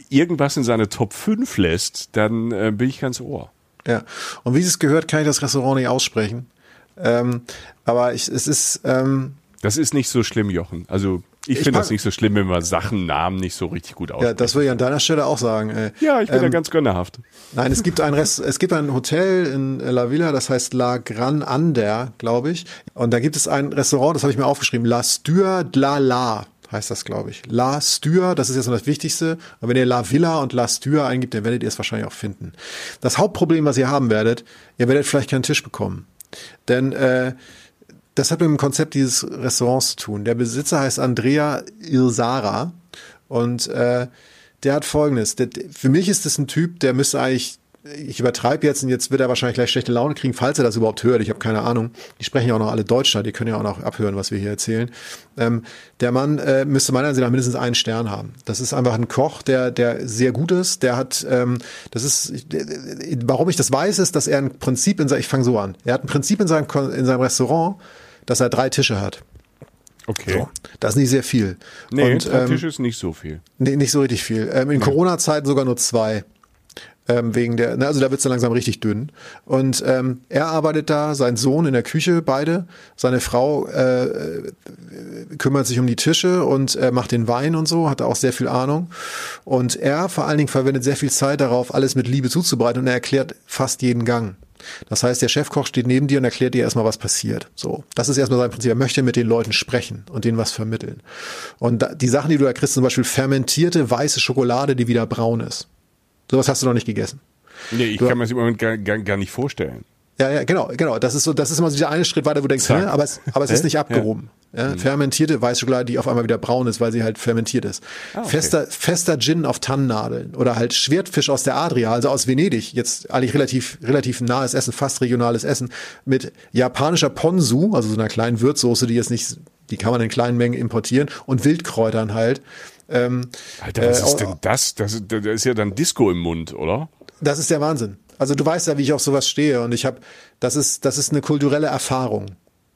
irgendwas in seine Top 5 lässt, dann äh, bin ich ganz ohr. Ja. Und wie es gehört, kann ich das Restaurant nicht aussprechen. Ähm, aber ich, es ist. Ähm, das ist nicht so schlimm, Jochen. Also ich, ich finde das nicht so schlimm, wenn man Sachen, Namen nicht so richtig gut aussprechen. Ja, das würde ich an deiner Stelle auch sagen. Äh, ja, ich bin ähm, da ganz gönnerhaft. Nein, es gibt ein Rest, es gibt ein Hotel in La Villa, das heißt La Gran Ander, glaube ich. Und da gibt es ein Restaurant, das habe ich mir aufgeschrieben, La Stur de la La heißt das, glaube ich. La Stür, das ist jetzt noch das Wichtigste. Und wenn ihr La Villa und La Stür eingibt, dann werdet ihr es wahrscheinlich auch finden. Das Hauptproblem, was ihr haben werdet, ihr werdet vielleicht keinen Tisch bekommen. Denn äh, das hat mit dem Konzept dieses Restaurants zu tun. Der Besitzer heißt Andrea Irsara und äh, der hat folgendes. Der, für mich ist das ein Typ, der müsste eigentlich ich übertreibe jetzt und jetzt wird er wahrscheinlich gleich schlechte Laune kriegen, falls er das überhaupt hört. Ich habe keine Ahnung. Die sprechen ja auch noch alle Deutsch, die können ja auch noch abhören, was wir hier erzählen. Ähm, der Mann äh, müsste meiner Ansicht nach mindestens einen Stern haben. Das ist einfach ein Koch, der, der sehr gut ist. Der hat, ähm, das ist, warum ich das weiß, ist, dass er ein Prinzip in seinem, ich fange so an. Er hat ein Prinzip in seinem, in seinem Restaurant, dass er drei Tische hat. Okay. So, das ist nicht sehr viel. Nee, und, drei ähm, Tische ist nicht so viel. Nee, nicht so richtig viel. Ähm, in nee. Corona-Zeiten sogar nur zwei ähm, wegen der, ne, also da wird's dann langsam richtig dünn. Und ähm, er arbeitet da, sein Sohn in der Küche, beide. Seine Frau äh, kümmert sich um die Tische und äh, macht den Wein und so, hat da auch sehr viel Ahnung. Und er vor allen Dingen verwendet sehr viel Zeit darauf, alles mit Liebe zuzubereiten und er erklärt fast jeden Gang. Das heißt, der Chefkoch steht neben dir und erklärt dir erstmal, was passiert. So, das ist erstmal sein Prinzip. Er möchte mit den Leuten sprechen und denen was vermitteln. Und die Sachen, die du da kriegst, zum Beispiel fermentierte weiße Schokolade, die wieder braun ist. Sowas hast du noch nicht gegessen. Nee, ich du, kann mir das im Moment gar, gar, gar nicht vorstellen. Ja, ja, genau, genau. Das ist so, das ist immer so dieser eine Schritt weiter, wo du denkst, Zack. aber es, aber es ist nicht abgehoben. Ja. Ja, mhm. Fermentierte Weißschokolade, die auf einmal wieder braun ist, weil sie halt fermentiert ist. Ah, okay. Fester, fester Gin auf Tannennadeln oder halt Schwertfisch aus der Adria, also aus Venedig. Jetzt eigentlich relativ, relativ nahes Essen, fast regionales Essen mit japanischer Ponzu, also so einer kleinen Würzsoße, die jetzt nicht, die kann man in kleinen Mengen importieren und Wildkräutern halt. Ähm, Alter, was äh, ist denn das? das? Das ist ja dann Disco im Mund, oder? Das ist der Wahnsinn. Also du weißt ja, wie ich auf sowas stehe und ich habe, das ist, das ist eine kulturelle Erfahrung.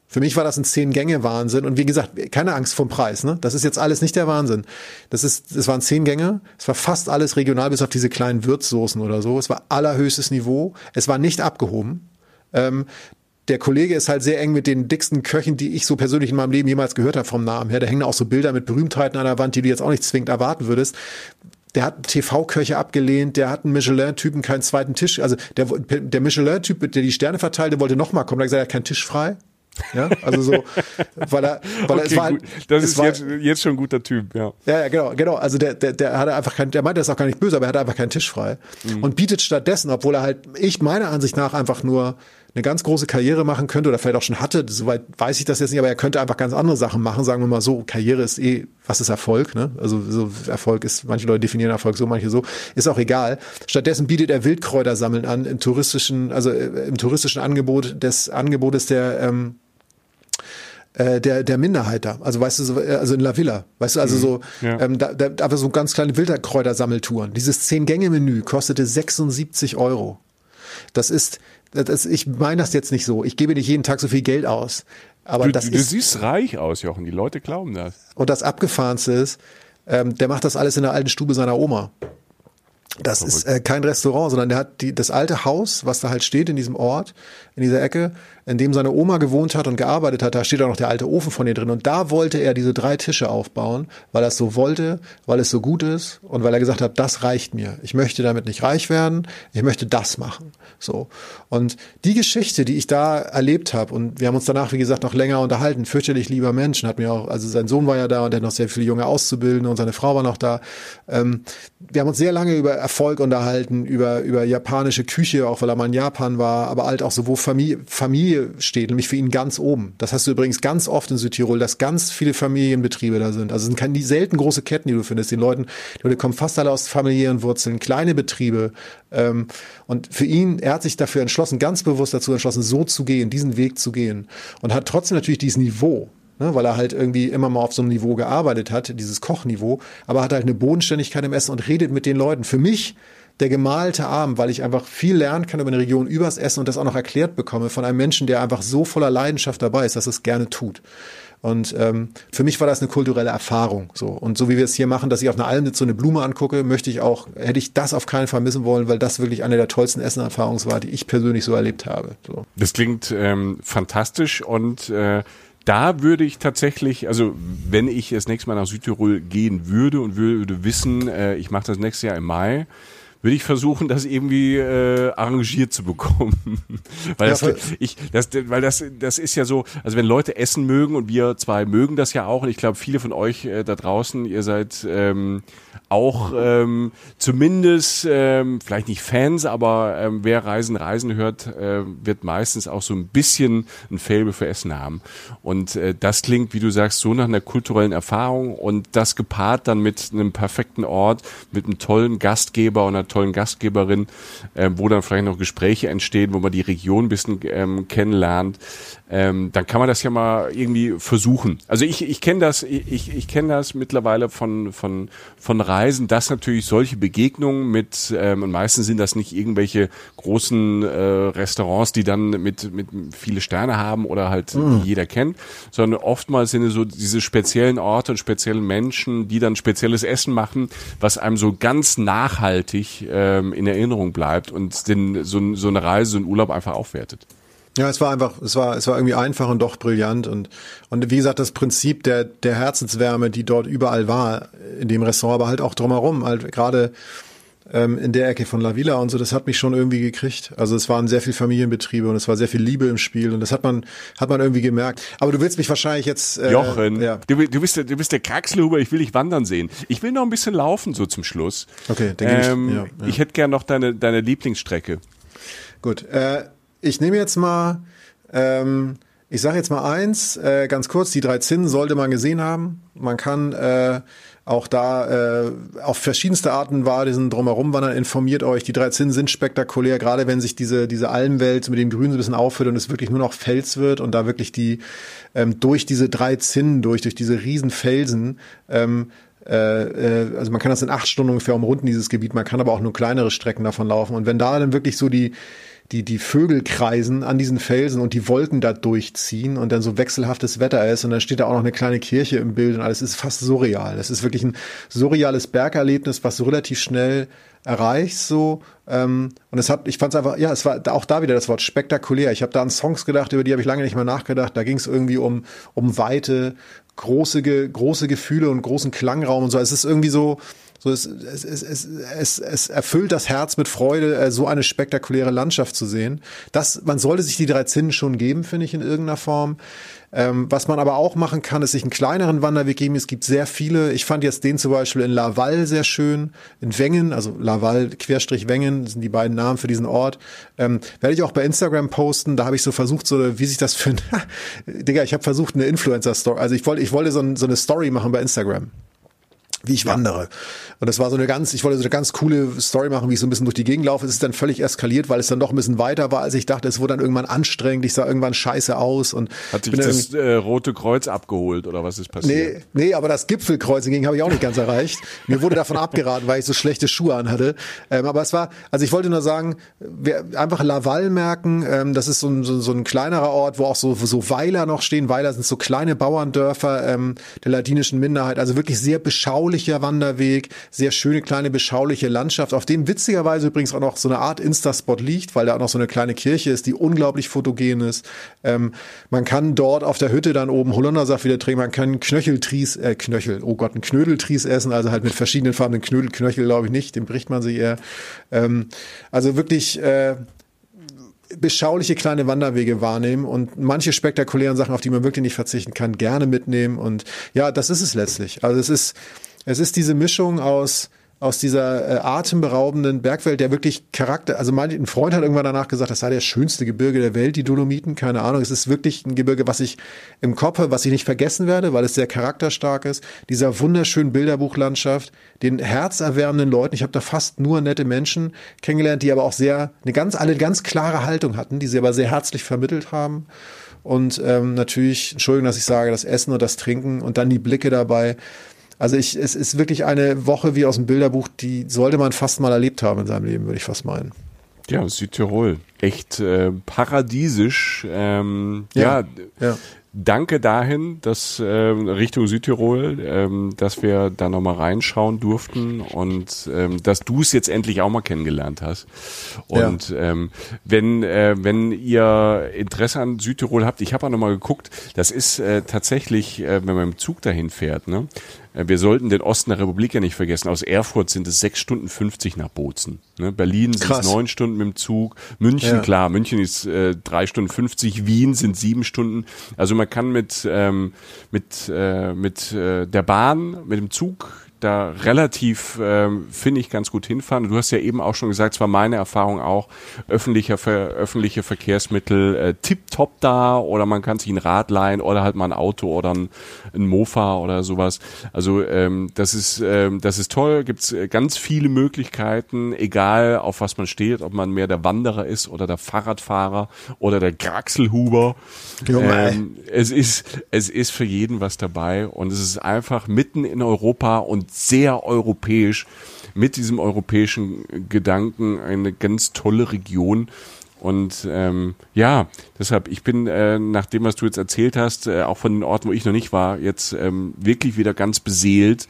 Für mich war das ein Zehn-Gänge-Wahnsinn und wie gesagt, keine Angst vom Preis, ne? Das ist jetzt alles nicht der Wahnsinn. Das ist, es waren zehn Gänge, es war fast alles regional, bis auf diese kleinen Würzsoßen oder so. Es war allerhöchstes Niveau, es war nicht abgehoben. Ähm, der Kollege ist halt sehr eng mit den dicksten Köchen, die ich so persönlich in meinem Leben jemals gehört habe vom Namen her. Da hängen auch so Bilder mit Berühmtheiten an der Wand, die du jetzt auch nicht zwingend erwarten würdest der hat TV-Köche abgelehnt, der hat einen Michelin-Typen keinen zweiten Tisch. Also der, der Michelin-Typ, der die Sterne verteilt, der wollte nochmal kommen, der hat gesagt, er hat keinen Tisch frei. Ja, also so, weil er, weil okay, er, es war, das es ist war, jetzt, jetzt schon ein guter Typ, ja. Ja, ja, genau, genau. Also der, der, der hatte einfach keinen, der meinte das auch gar nicht böse, aber er hatte einfach keinen Tisch frei. Mhm. Und bietet stattdessen, obwohl er halt, ich meiner Ansicht nach einfach nur eine ganz große Karriere machen könnte oder vielleicht auch schon hatte, soweit weiß ich das jetzt nicht, aber er könnte einfach ganz andere Sachen machen, sagen wir mal so, Karriere ist eh, was ist Erfolg, ne? Also so Erfolg ist, manche Leute definieren Erfolg so, manche so, ist auch egal. Stattdessen bietet er Wildkräutersammeln an im touristischen, also äh, im touristischen Angebot des Angebotes der ähm, äh, der der Minderheit da. Also weißt du, so, äh, also in La Villa, weißt du, also mhm. so, ja. ähm, da, da, aber so ganz kleine Wildkräutersammeltouren. Dieses Zehn-Gänge-Menü kostete 76 Euro. Das ist, das, ich meine das jetzt nicht so. Ich gebe nicht jeden Tag so viel Geld aus. Aber du, das du ist, siehst reich aus, Jochen. Die Leute glauben das. Und das Abgefahrenste ist, ähm, der macht das alles in der alten Stube seiner Oma. Das Verrückt. ist äh, kein Restaurant, sondern der hat die, das alte Haus, was da halt steht in diesem Ort, in dieser Ecke, in dem seine Oma gewohnt hat und gearbeitet hat, da steht auch noch der alte Ofen von ihr drin. Und da wollte er diese drei Tische aufbauen, weil er es so wollte, weil es so gut ist und weil er gesagt hat, das reicht mir. Ich möchte damit nicht reich werden, ich möchte das machen. So. Und die Geschichte, die ich da erlebt habe, und wir haben uns danach, wie gesagt, noch länger unterhalten, fürchterlich lieber Mensch, hat mir auch, also sein Sohn war ja da und er hat noch sehr viele junge Auszubildende und seine Frau war noch da. Ähm, wir haben uns sehr lange über Erfolg unterhalten, über, über japanische Küche, auch weil er mal in Japan war, aber halt auch so, wo Familie, Familie steht, nämlich für ihn ganz oben. Das hast du übrigens ganz oft in Südtirol, dass ganz viele Familienbetriebe da sind. Also es sind keine, selten große Ketten, die du findest. Den Leuten, die Leute kommen fast alle aus familiären Wurzeln, kleine Betriebe. Ähm, und für ihn, er hat sich dafür entschlossen, ganz bewusst dazu entschlossen, so zu gehen, diesen Weg zu gehen. Und hat trotzdem natürlich dieses Niveau. Ne, weil er halt irgendwie immer mal auf so einem Niveau gearbeitet hat, dieses Kochniveau, aber hat halt eine Bodenständigkeit im Essen und redet mit den Leuten. Für mich der gemalte Abend, weil ich einfach viel lernen kann über eine Region übers Essen und das auch noch erklärt bekomme von einem Menschen, der einfach so voller Leidenschaft dabei ist, dass es gerne tut. Und ähm, für mich war das eine kulturelle Erfahrung. So und so wie wir es hier machen, dass ich auf einer Alm so eine Blume angucke, möchte ich auch hätte ich das auf keinen Fall missen wollen, weil das wirklich eine der tollsten Essenerfahrungen war, die ich persönlich so erlebt habe. So. Das klingt ähm, fantastisch und äh, da würde ich tatsächlich, also wenn ich das nächste Mal nach Südtirol gehen würde und würde wissen, äh, ich mache das nächste Jahr im Mai, würde ich versuchen, das irgendwie äh, arrangiert zu bekommen. weil, ja, das, ich, das, weil das, das ist ja so, also wenn Leute Essen mögen und wir zwei mögen das ja auch und ich glaube, viele von euch äh, da draußen, ihr seid ähm, auch ähm, zumindest, ähm, vielleicht nicht Fans, aber ähm, wer Reisen, Reisen hört, äh, wird meistens auch so ein bisschen ein Faible für Essen haben. Und äh, das klingt, wie du sagst, so nach einer kulturellen Erfahrung und das gepaart dann mit einem perfekten Ort, mit einem tollen Gastgeber und einer tollen Gastgeberin, äh, wo dann vielleicht noch Gespräche entstehen, wo man die Region ein bisschen ähm, kennenlernt ähm, dann kann man das ja mal irgendwie versuchen. Also ich, ich kenne das, ich, ich kenne das mittlerweile von, von, von Reisen, dass natürlich solche Begegnungen mit, ähm, und meistens sind das nicht irgendwelche großen äh, Restaurants, die dann mit, mit viele Sterne haben oder halt mhm. jeder kennt, sondern oftmals sind es so diese speziellen Orte und speziellen Menschen, die dann spezielles Essen machen, was einem so ganz nachhaltig ähm, in Erinnerung bleibt und den, so, so eine Reise, so ein Urlaub einfach aufwertet. Ja, es war einfach, es war, es war irgendwie einfach und doch brillant und, und wie gesagt, das Prinzip der, der Herzenswärme, die dort überall war, in dem Restaurant, aber halt auch drumherum, halt gerade, ähm, in der Ecke von La Villa und so, das hat mich schon irgendwie gekriegt. Also es waren sehr viele Familienbetriebe und es war sehr viel Liebe im Spiel und das hat man, hat man irgendwie gemerkt. Aber du willst mich wahrscheinlich jetzt. Äh, Jochen, ja. du, du, bist der, du bist der Kraxelhuber, ich will dich wandern sehen. Ich will noch ein bisschen laufen, so zum Schluss. Okay, dann ähm, ich, ja, ja. ich hätte gern noch deine, deine Lieblingsstrecke. Gut, äh, ich nehme jetzt mal. Ähm, ich sage jetzt mal eins, äh, ganz kurz, die drei Zinnen sollte man gesehen haben. Man kann äh, auch da äh, auf verschiedenste Arten war diesen drumherum wandern, informiert euch. Die drei Zinnen sind spektakulär, gerade wenn sich diese, diese Almwelt mit dem Grün so ein bisschen aufhört und es wirklich nur noch Fels wird und da wirklich die ähm, durch diese drei Zinnen durch, durch diese riesen Felsen ähm, äh, äh, also man kann das in acht Stunden ungefähr umrunden, dieses Gebiet, man kann aber auch nur kleinere Strecken davon laufen. Und wenn da dann wirklich so die, die, die Vögel kreisen an diesen Felsen und die Wolken da durchziehen und dann so wechselhaftes Wetter ist und dann steht da auch noch eine kleine Kirche im Bild und alles. Ist fast surreal. Es ist wirklich ein surreales Bergerlebnis, was du relativ schnell erreichst so ähm, und es hat ich fand es einfach ja es war auch da wieder das Wort spektakulär. Ich habe da an Songs gedacht über die habe ich lange nicht mehr nachgedacht. Da ging es irgendwie um um weite große große Gefühle und großen Klangraum und so. Es ist irgendwie so so es, es, es, es, es, es erfüllt das Herz mit Freude, äh, so eine spektakuläre Landschaft zu sehen. Das, man sollte sich die drei Zinnen schon geben, finde ich, in irgendeiner Form. Ähm, was man aber auch machen kann, ist sich einen kleineren Wanderweg geben. Es gibt sehr viele. Ich fand jetzt den zum Beispiel in Laval sehr schön, in Wengen, also Laval Querstrich Wengen sind die beiden Namen für diesen Ort. Ähm, werde ich auch bei Instagram posten. Da habe ich so versucht, so wie sich das für Digga, ich habe versucht eine Influencer-Story, also ich wollte, ich wollte so, ein, so eine Story machen bei Instagram wie ich ja. wandere. Und das war so eine ganz, ich wollte so eine ganz coole Story machen, wie ich so ein bisschen durch die Gegend laufe. Es ist dann völlig eskaliert, weil es dann doch ein bisschen weiter war, als ich dachte. Es wurde dann irgendwann anstrengend. Ich sah irgendwann scheiße aus und hat sich das äh, Rote Kreuz abgeholt oder was ist passiert? Nee, nee, aber das Gipfelkreuz hingegen habe ich auch nicht ganz erreicht. Mir wurde davon abgeraten, weil ich so schlechte Schuhe anhatte. Ähm, aber es war, also ich wollte nur sagen, wir einfach Laval merken. Ähm, das ist so ein, so, so, ein kleinerer Ort, wo auch so, so Weiler noch stehen. Weiler sind so kleine Bauerndörfer ähm, der ladinischen Minderheit. Also wirklich sehr beschaulich beschaulicher Wanderweg, sehr schöne kleine beschauliche Landschaft, auf dem witzigerweise übrigens auch noch so eine Art Insta-Spot liegt, weil da auch noch so eine kleine Kirche ist, die unglaublich fotogen ist. Ähm, man kann dort auf der Hütte dann oben Holundersaft wieder trinken, man kann Knöcheltries, äh, Knöchel, oh Gott, ein Knödeltries essen, also halt mit verschiedenen Farben, Knödel, Knöchel glaube ich nicht, den bricht man sich eher. Ähm, also wirklich, äh, beschauliche kleine Wanderwege wahrnehmen und manche spektakulären Sachen, auf die man wirklich nicht verzichten kann, gerne mitnehmen. Und ja, das ist es letztlich. Also es ist, es ist diese Mischung aus aus dieser äh, atemberaubenden Bergwelt, der wirklich Charakter, also mein, ein Freund hat irgendwann danach gesagt, das sei der schönste Gebirge der Welt, die Dolomiten, keine Ahnung. Es ist wirklich ein Gebirge, was ich im Kopf habe, was ich nicht vergessen werde, weil es sehr charakterstark ist. Dieser wunderschönen Bilderbuchlandschaft, den herzerwärmenden Leuten. Ich habe da fast nur nette Menschen kennengelernt, die aber auch sehr, eine ganz, alle ganz klare Haltung hatten, die sie aber sehr herzlich vermittelt haben. Und ähm, natürlich, Entschuldigung, dass ich sage, das Essen und das Trinken und dann die Blicke dabei. Also ich, es ist wirklich eine Woche wie aus dem Bilderbuch, die sollte man fast mal erlebt haben in seinem Leben, würde ich fast meinen. Ja, Südtirol. Echt äh, paradiesisch. Ähm, ja, ja, ja danke dahin, dass äh, Richtung Südtirol, ähm, dass wir da nochmal reinschauen durften und ähm, dass du es jetzt endlich auch mal kennengelernt hast. Und ja. ähm, wenn äh, wenn ihr Interesse an Südtirol habt, ich habe auch nochmal geguckt, das ist äh, tatsächlich, äh, wenn man im Zug dahin fährt, ne? Äh, wir sollten den Osten der Republik ja nicht vergessen. Aus Erfurt sind es sechs Stunden fünfzig nach Bozen. Ne? Berlin sind es neun Stunden mit dem Zug. München, ja. klar, München ist äh, drei Stunden fünfzig. Wien sind sieben Stunden. Also man kann mit, ähm, mit, äh, mit äh, der Bahn, mit dem Zug da relativ, ähm, finde ich, ganz gut hinfahren. Du hast ja eben auch schon gesagt, es war meine Erfahrung auch, öffentlicher, Ver öffentliche Verkehrsmittel äh, tipptopp da oder man kann sich ein Rad leihen oder halt mal ein Auto oder ein, ein Mofa oder sowas. Also ähm, das ist ähm, das ist toll, gibt's äh, ganz viele Möglichkeiten, egal auf was man steht, ob man mehr der Wanderer ist oder der Fahrradfahrer oder der Graxelhuber. Ähm, es ist es ist für jeden was dabei und es ist einfach mitten in Europa und sehr europäisch, mit diesem europäischen Gedanken eine ganz tolle Region. Und ähm, ja, deshalb, ich bin, äh, nach dem, was du jetzt erzählt hast, äh, auch von den Orten, wo ich noch nicht war, jetzt ähm, wirklich wieder ganz beseelt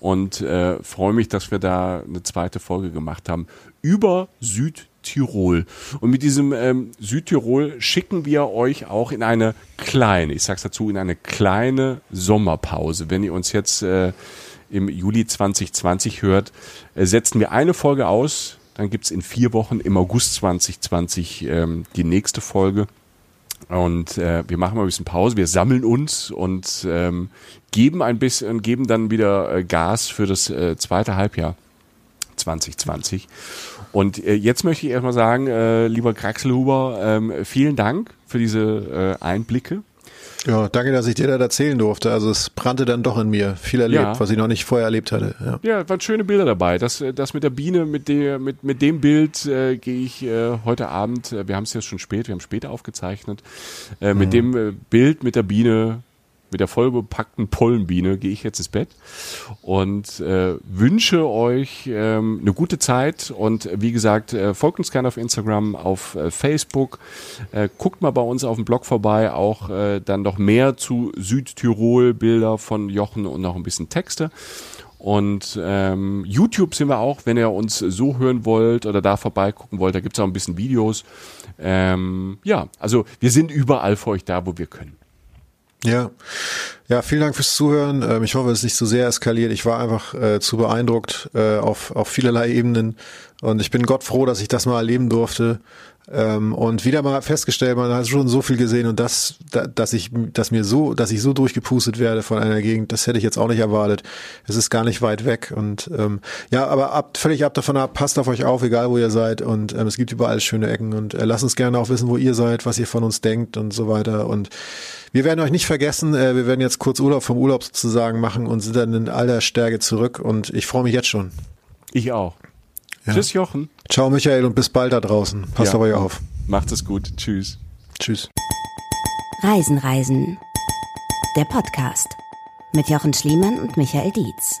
und äh, freue mich, dass wir da eine zweite Folge gemacht haben über Südtirol. Und mit diesem ähm, Südtirol schicken wir euch auch in eine kleine, ich sag's dazu, in eine kleine Sommerpause. Wenn ihr uns jetzt äh, im Juli 2020 hört, äh, setzen wir eine Folge aus. Dann gibt's in vier Wochen im August 2020 ähm, die nächste Folge. Und äh, wir machen mal ein bisschen Pause, wir sammeln uns und ähm, geben ein bisschen, geben dann wieder äh, Gas für das äh, zweite Halbjahr 2020. Und äh, jetzt möchte ich erstmal sagen, äh, lieber Kraxelhuber, ähm, vielen Dank für diese äh, Einblicke. Ja, danke, dass ich dir das erzählen durfte. Also es brannte dann doch in mir. Viel erlebt, Ja. was ich noch nicht vorher erlebt hatte. Ja. Ja, waren schöne Bilder dabei. Das, äh, das mit der Biene, mit, der, mit, mit dem Bild äh, gehe ich äh, heute Abend, äh, wir haben es jetzt schon spät, wir haben später aufgezeichnet, äh, mit dem äh, Bild mit der Biene, mit der vollbepackten Pollenbiene gehe ich jetzt ins Bett und äh, wünsche euch ähm, eine gute Zeit und äh, wie gesagt, äh, folgt uns gerne auf Instagram, auf äh, Facebook, äh, guckt mal bei uns auf dem Blog vorbei, auch äh, dann noch mehr zu Südtirol, Bilder von Jochen und noch ein bisschen Texte. Und ähm, YouTube sind wir auch, wenn ihr uns so hören wollt oder da vorbeigucken wollt, da gibt's auch ein bisschen Videos. Ähm, ja, also wir sind überall für euch da, wo wir können. Ja. Ja, vielen Dank fürs Zuhören. Ähm, ich hoffe, es ist nicht so sehr eskaliert. Ich war einfach äh, zu beeindruckt äh, auf, auf vielerlei Ebenen. Und ich bin Gott froh, dass ich das mal erleben durfte. Ähm, und wieder mal festgestellt, man hat schon so viel gesehen und das, da, dass ich, dass mir so, dass ich so durchgepustet werde von einer Gegend, das hätte ich jetzt auch nicht erwartet. Es ist gar nicht weit weg und ähm, ja, aber ab, völlig ab davon ab, passt auf euch auf, egal wo ihr seid und ähm, es gibt überall schöne Ecken und äh, lasst uns gerne auch wissen, wo ihr seid, was ihr von uns denkt und so weiter und wir werden euch nicht vergessen, äh, wir werden jetzt kurz Urlaub vom Urlaub sozusagen machen und sind dann in aller Stärke zurück und ich freue mich jetzt schon. Ich auch. Ja. Tschüss, Jochen. Ciao Michael und bis bald da draußen. Passt Ja. auf euch auf. Macht es gut. Tschüss. Tschüss. Reisen, Reisen. Der Podcast mit Jochen Schliemann und Michael Dietz.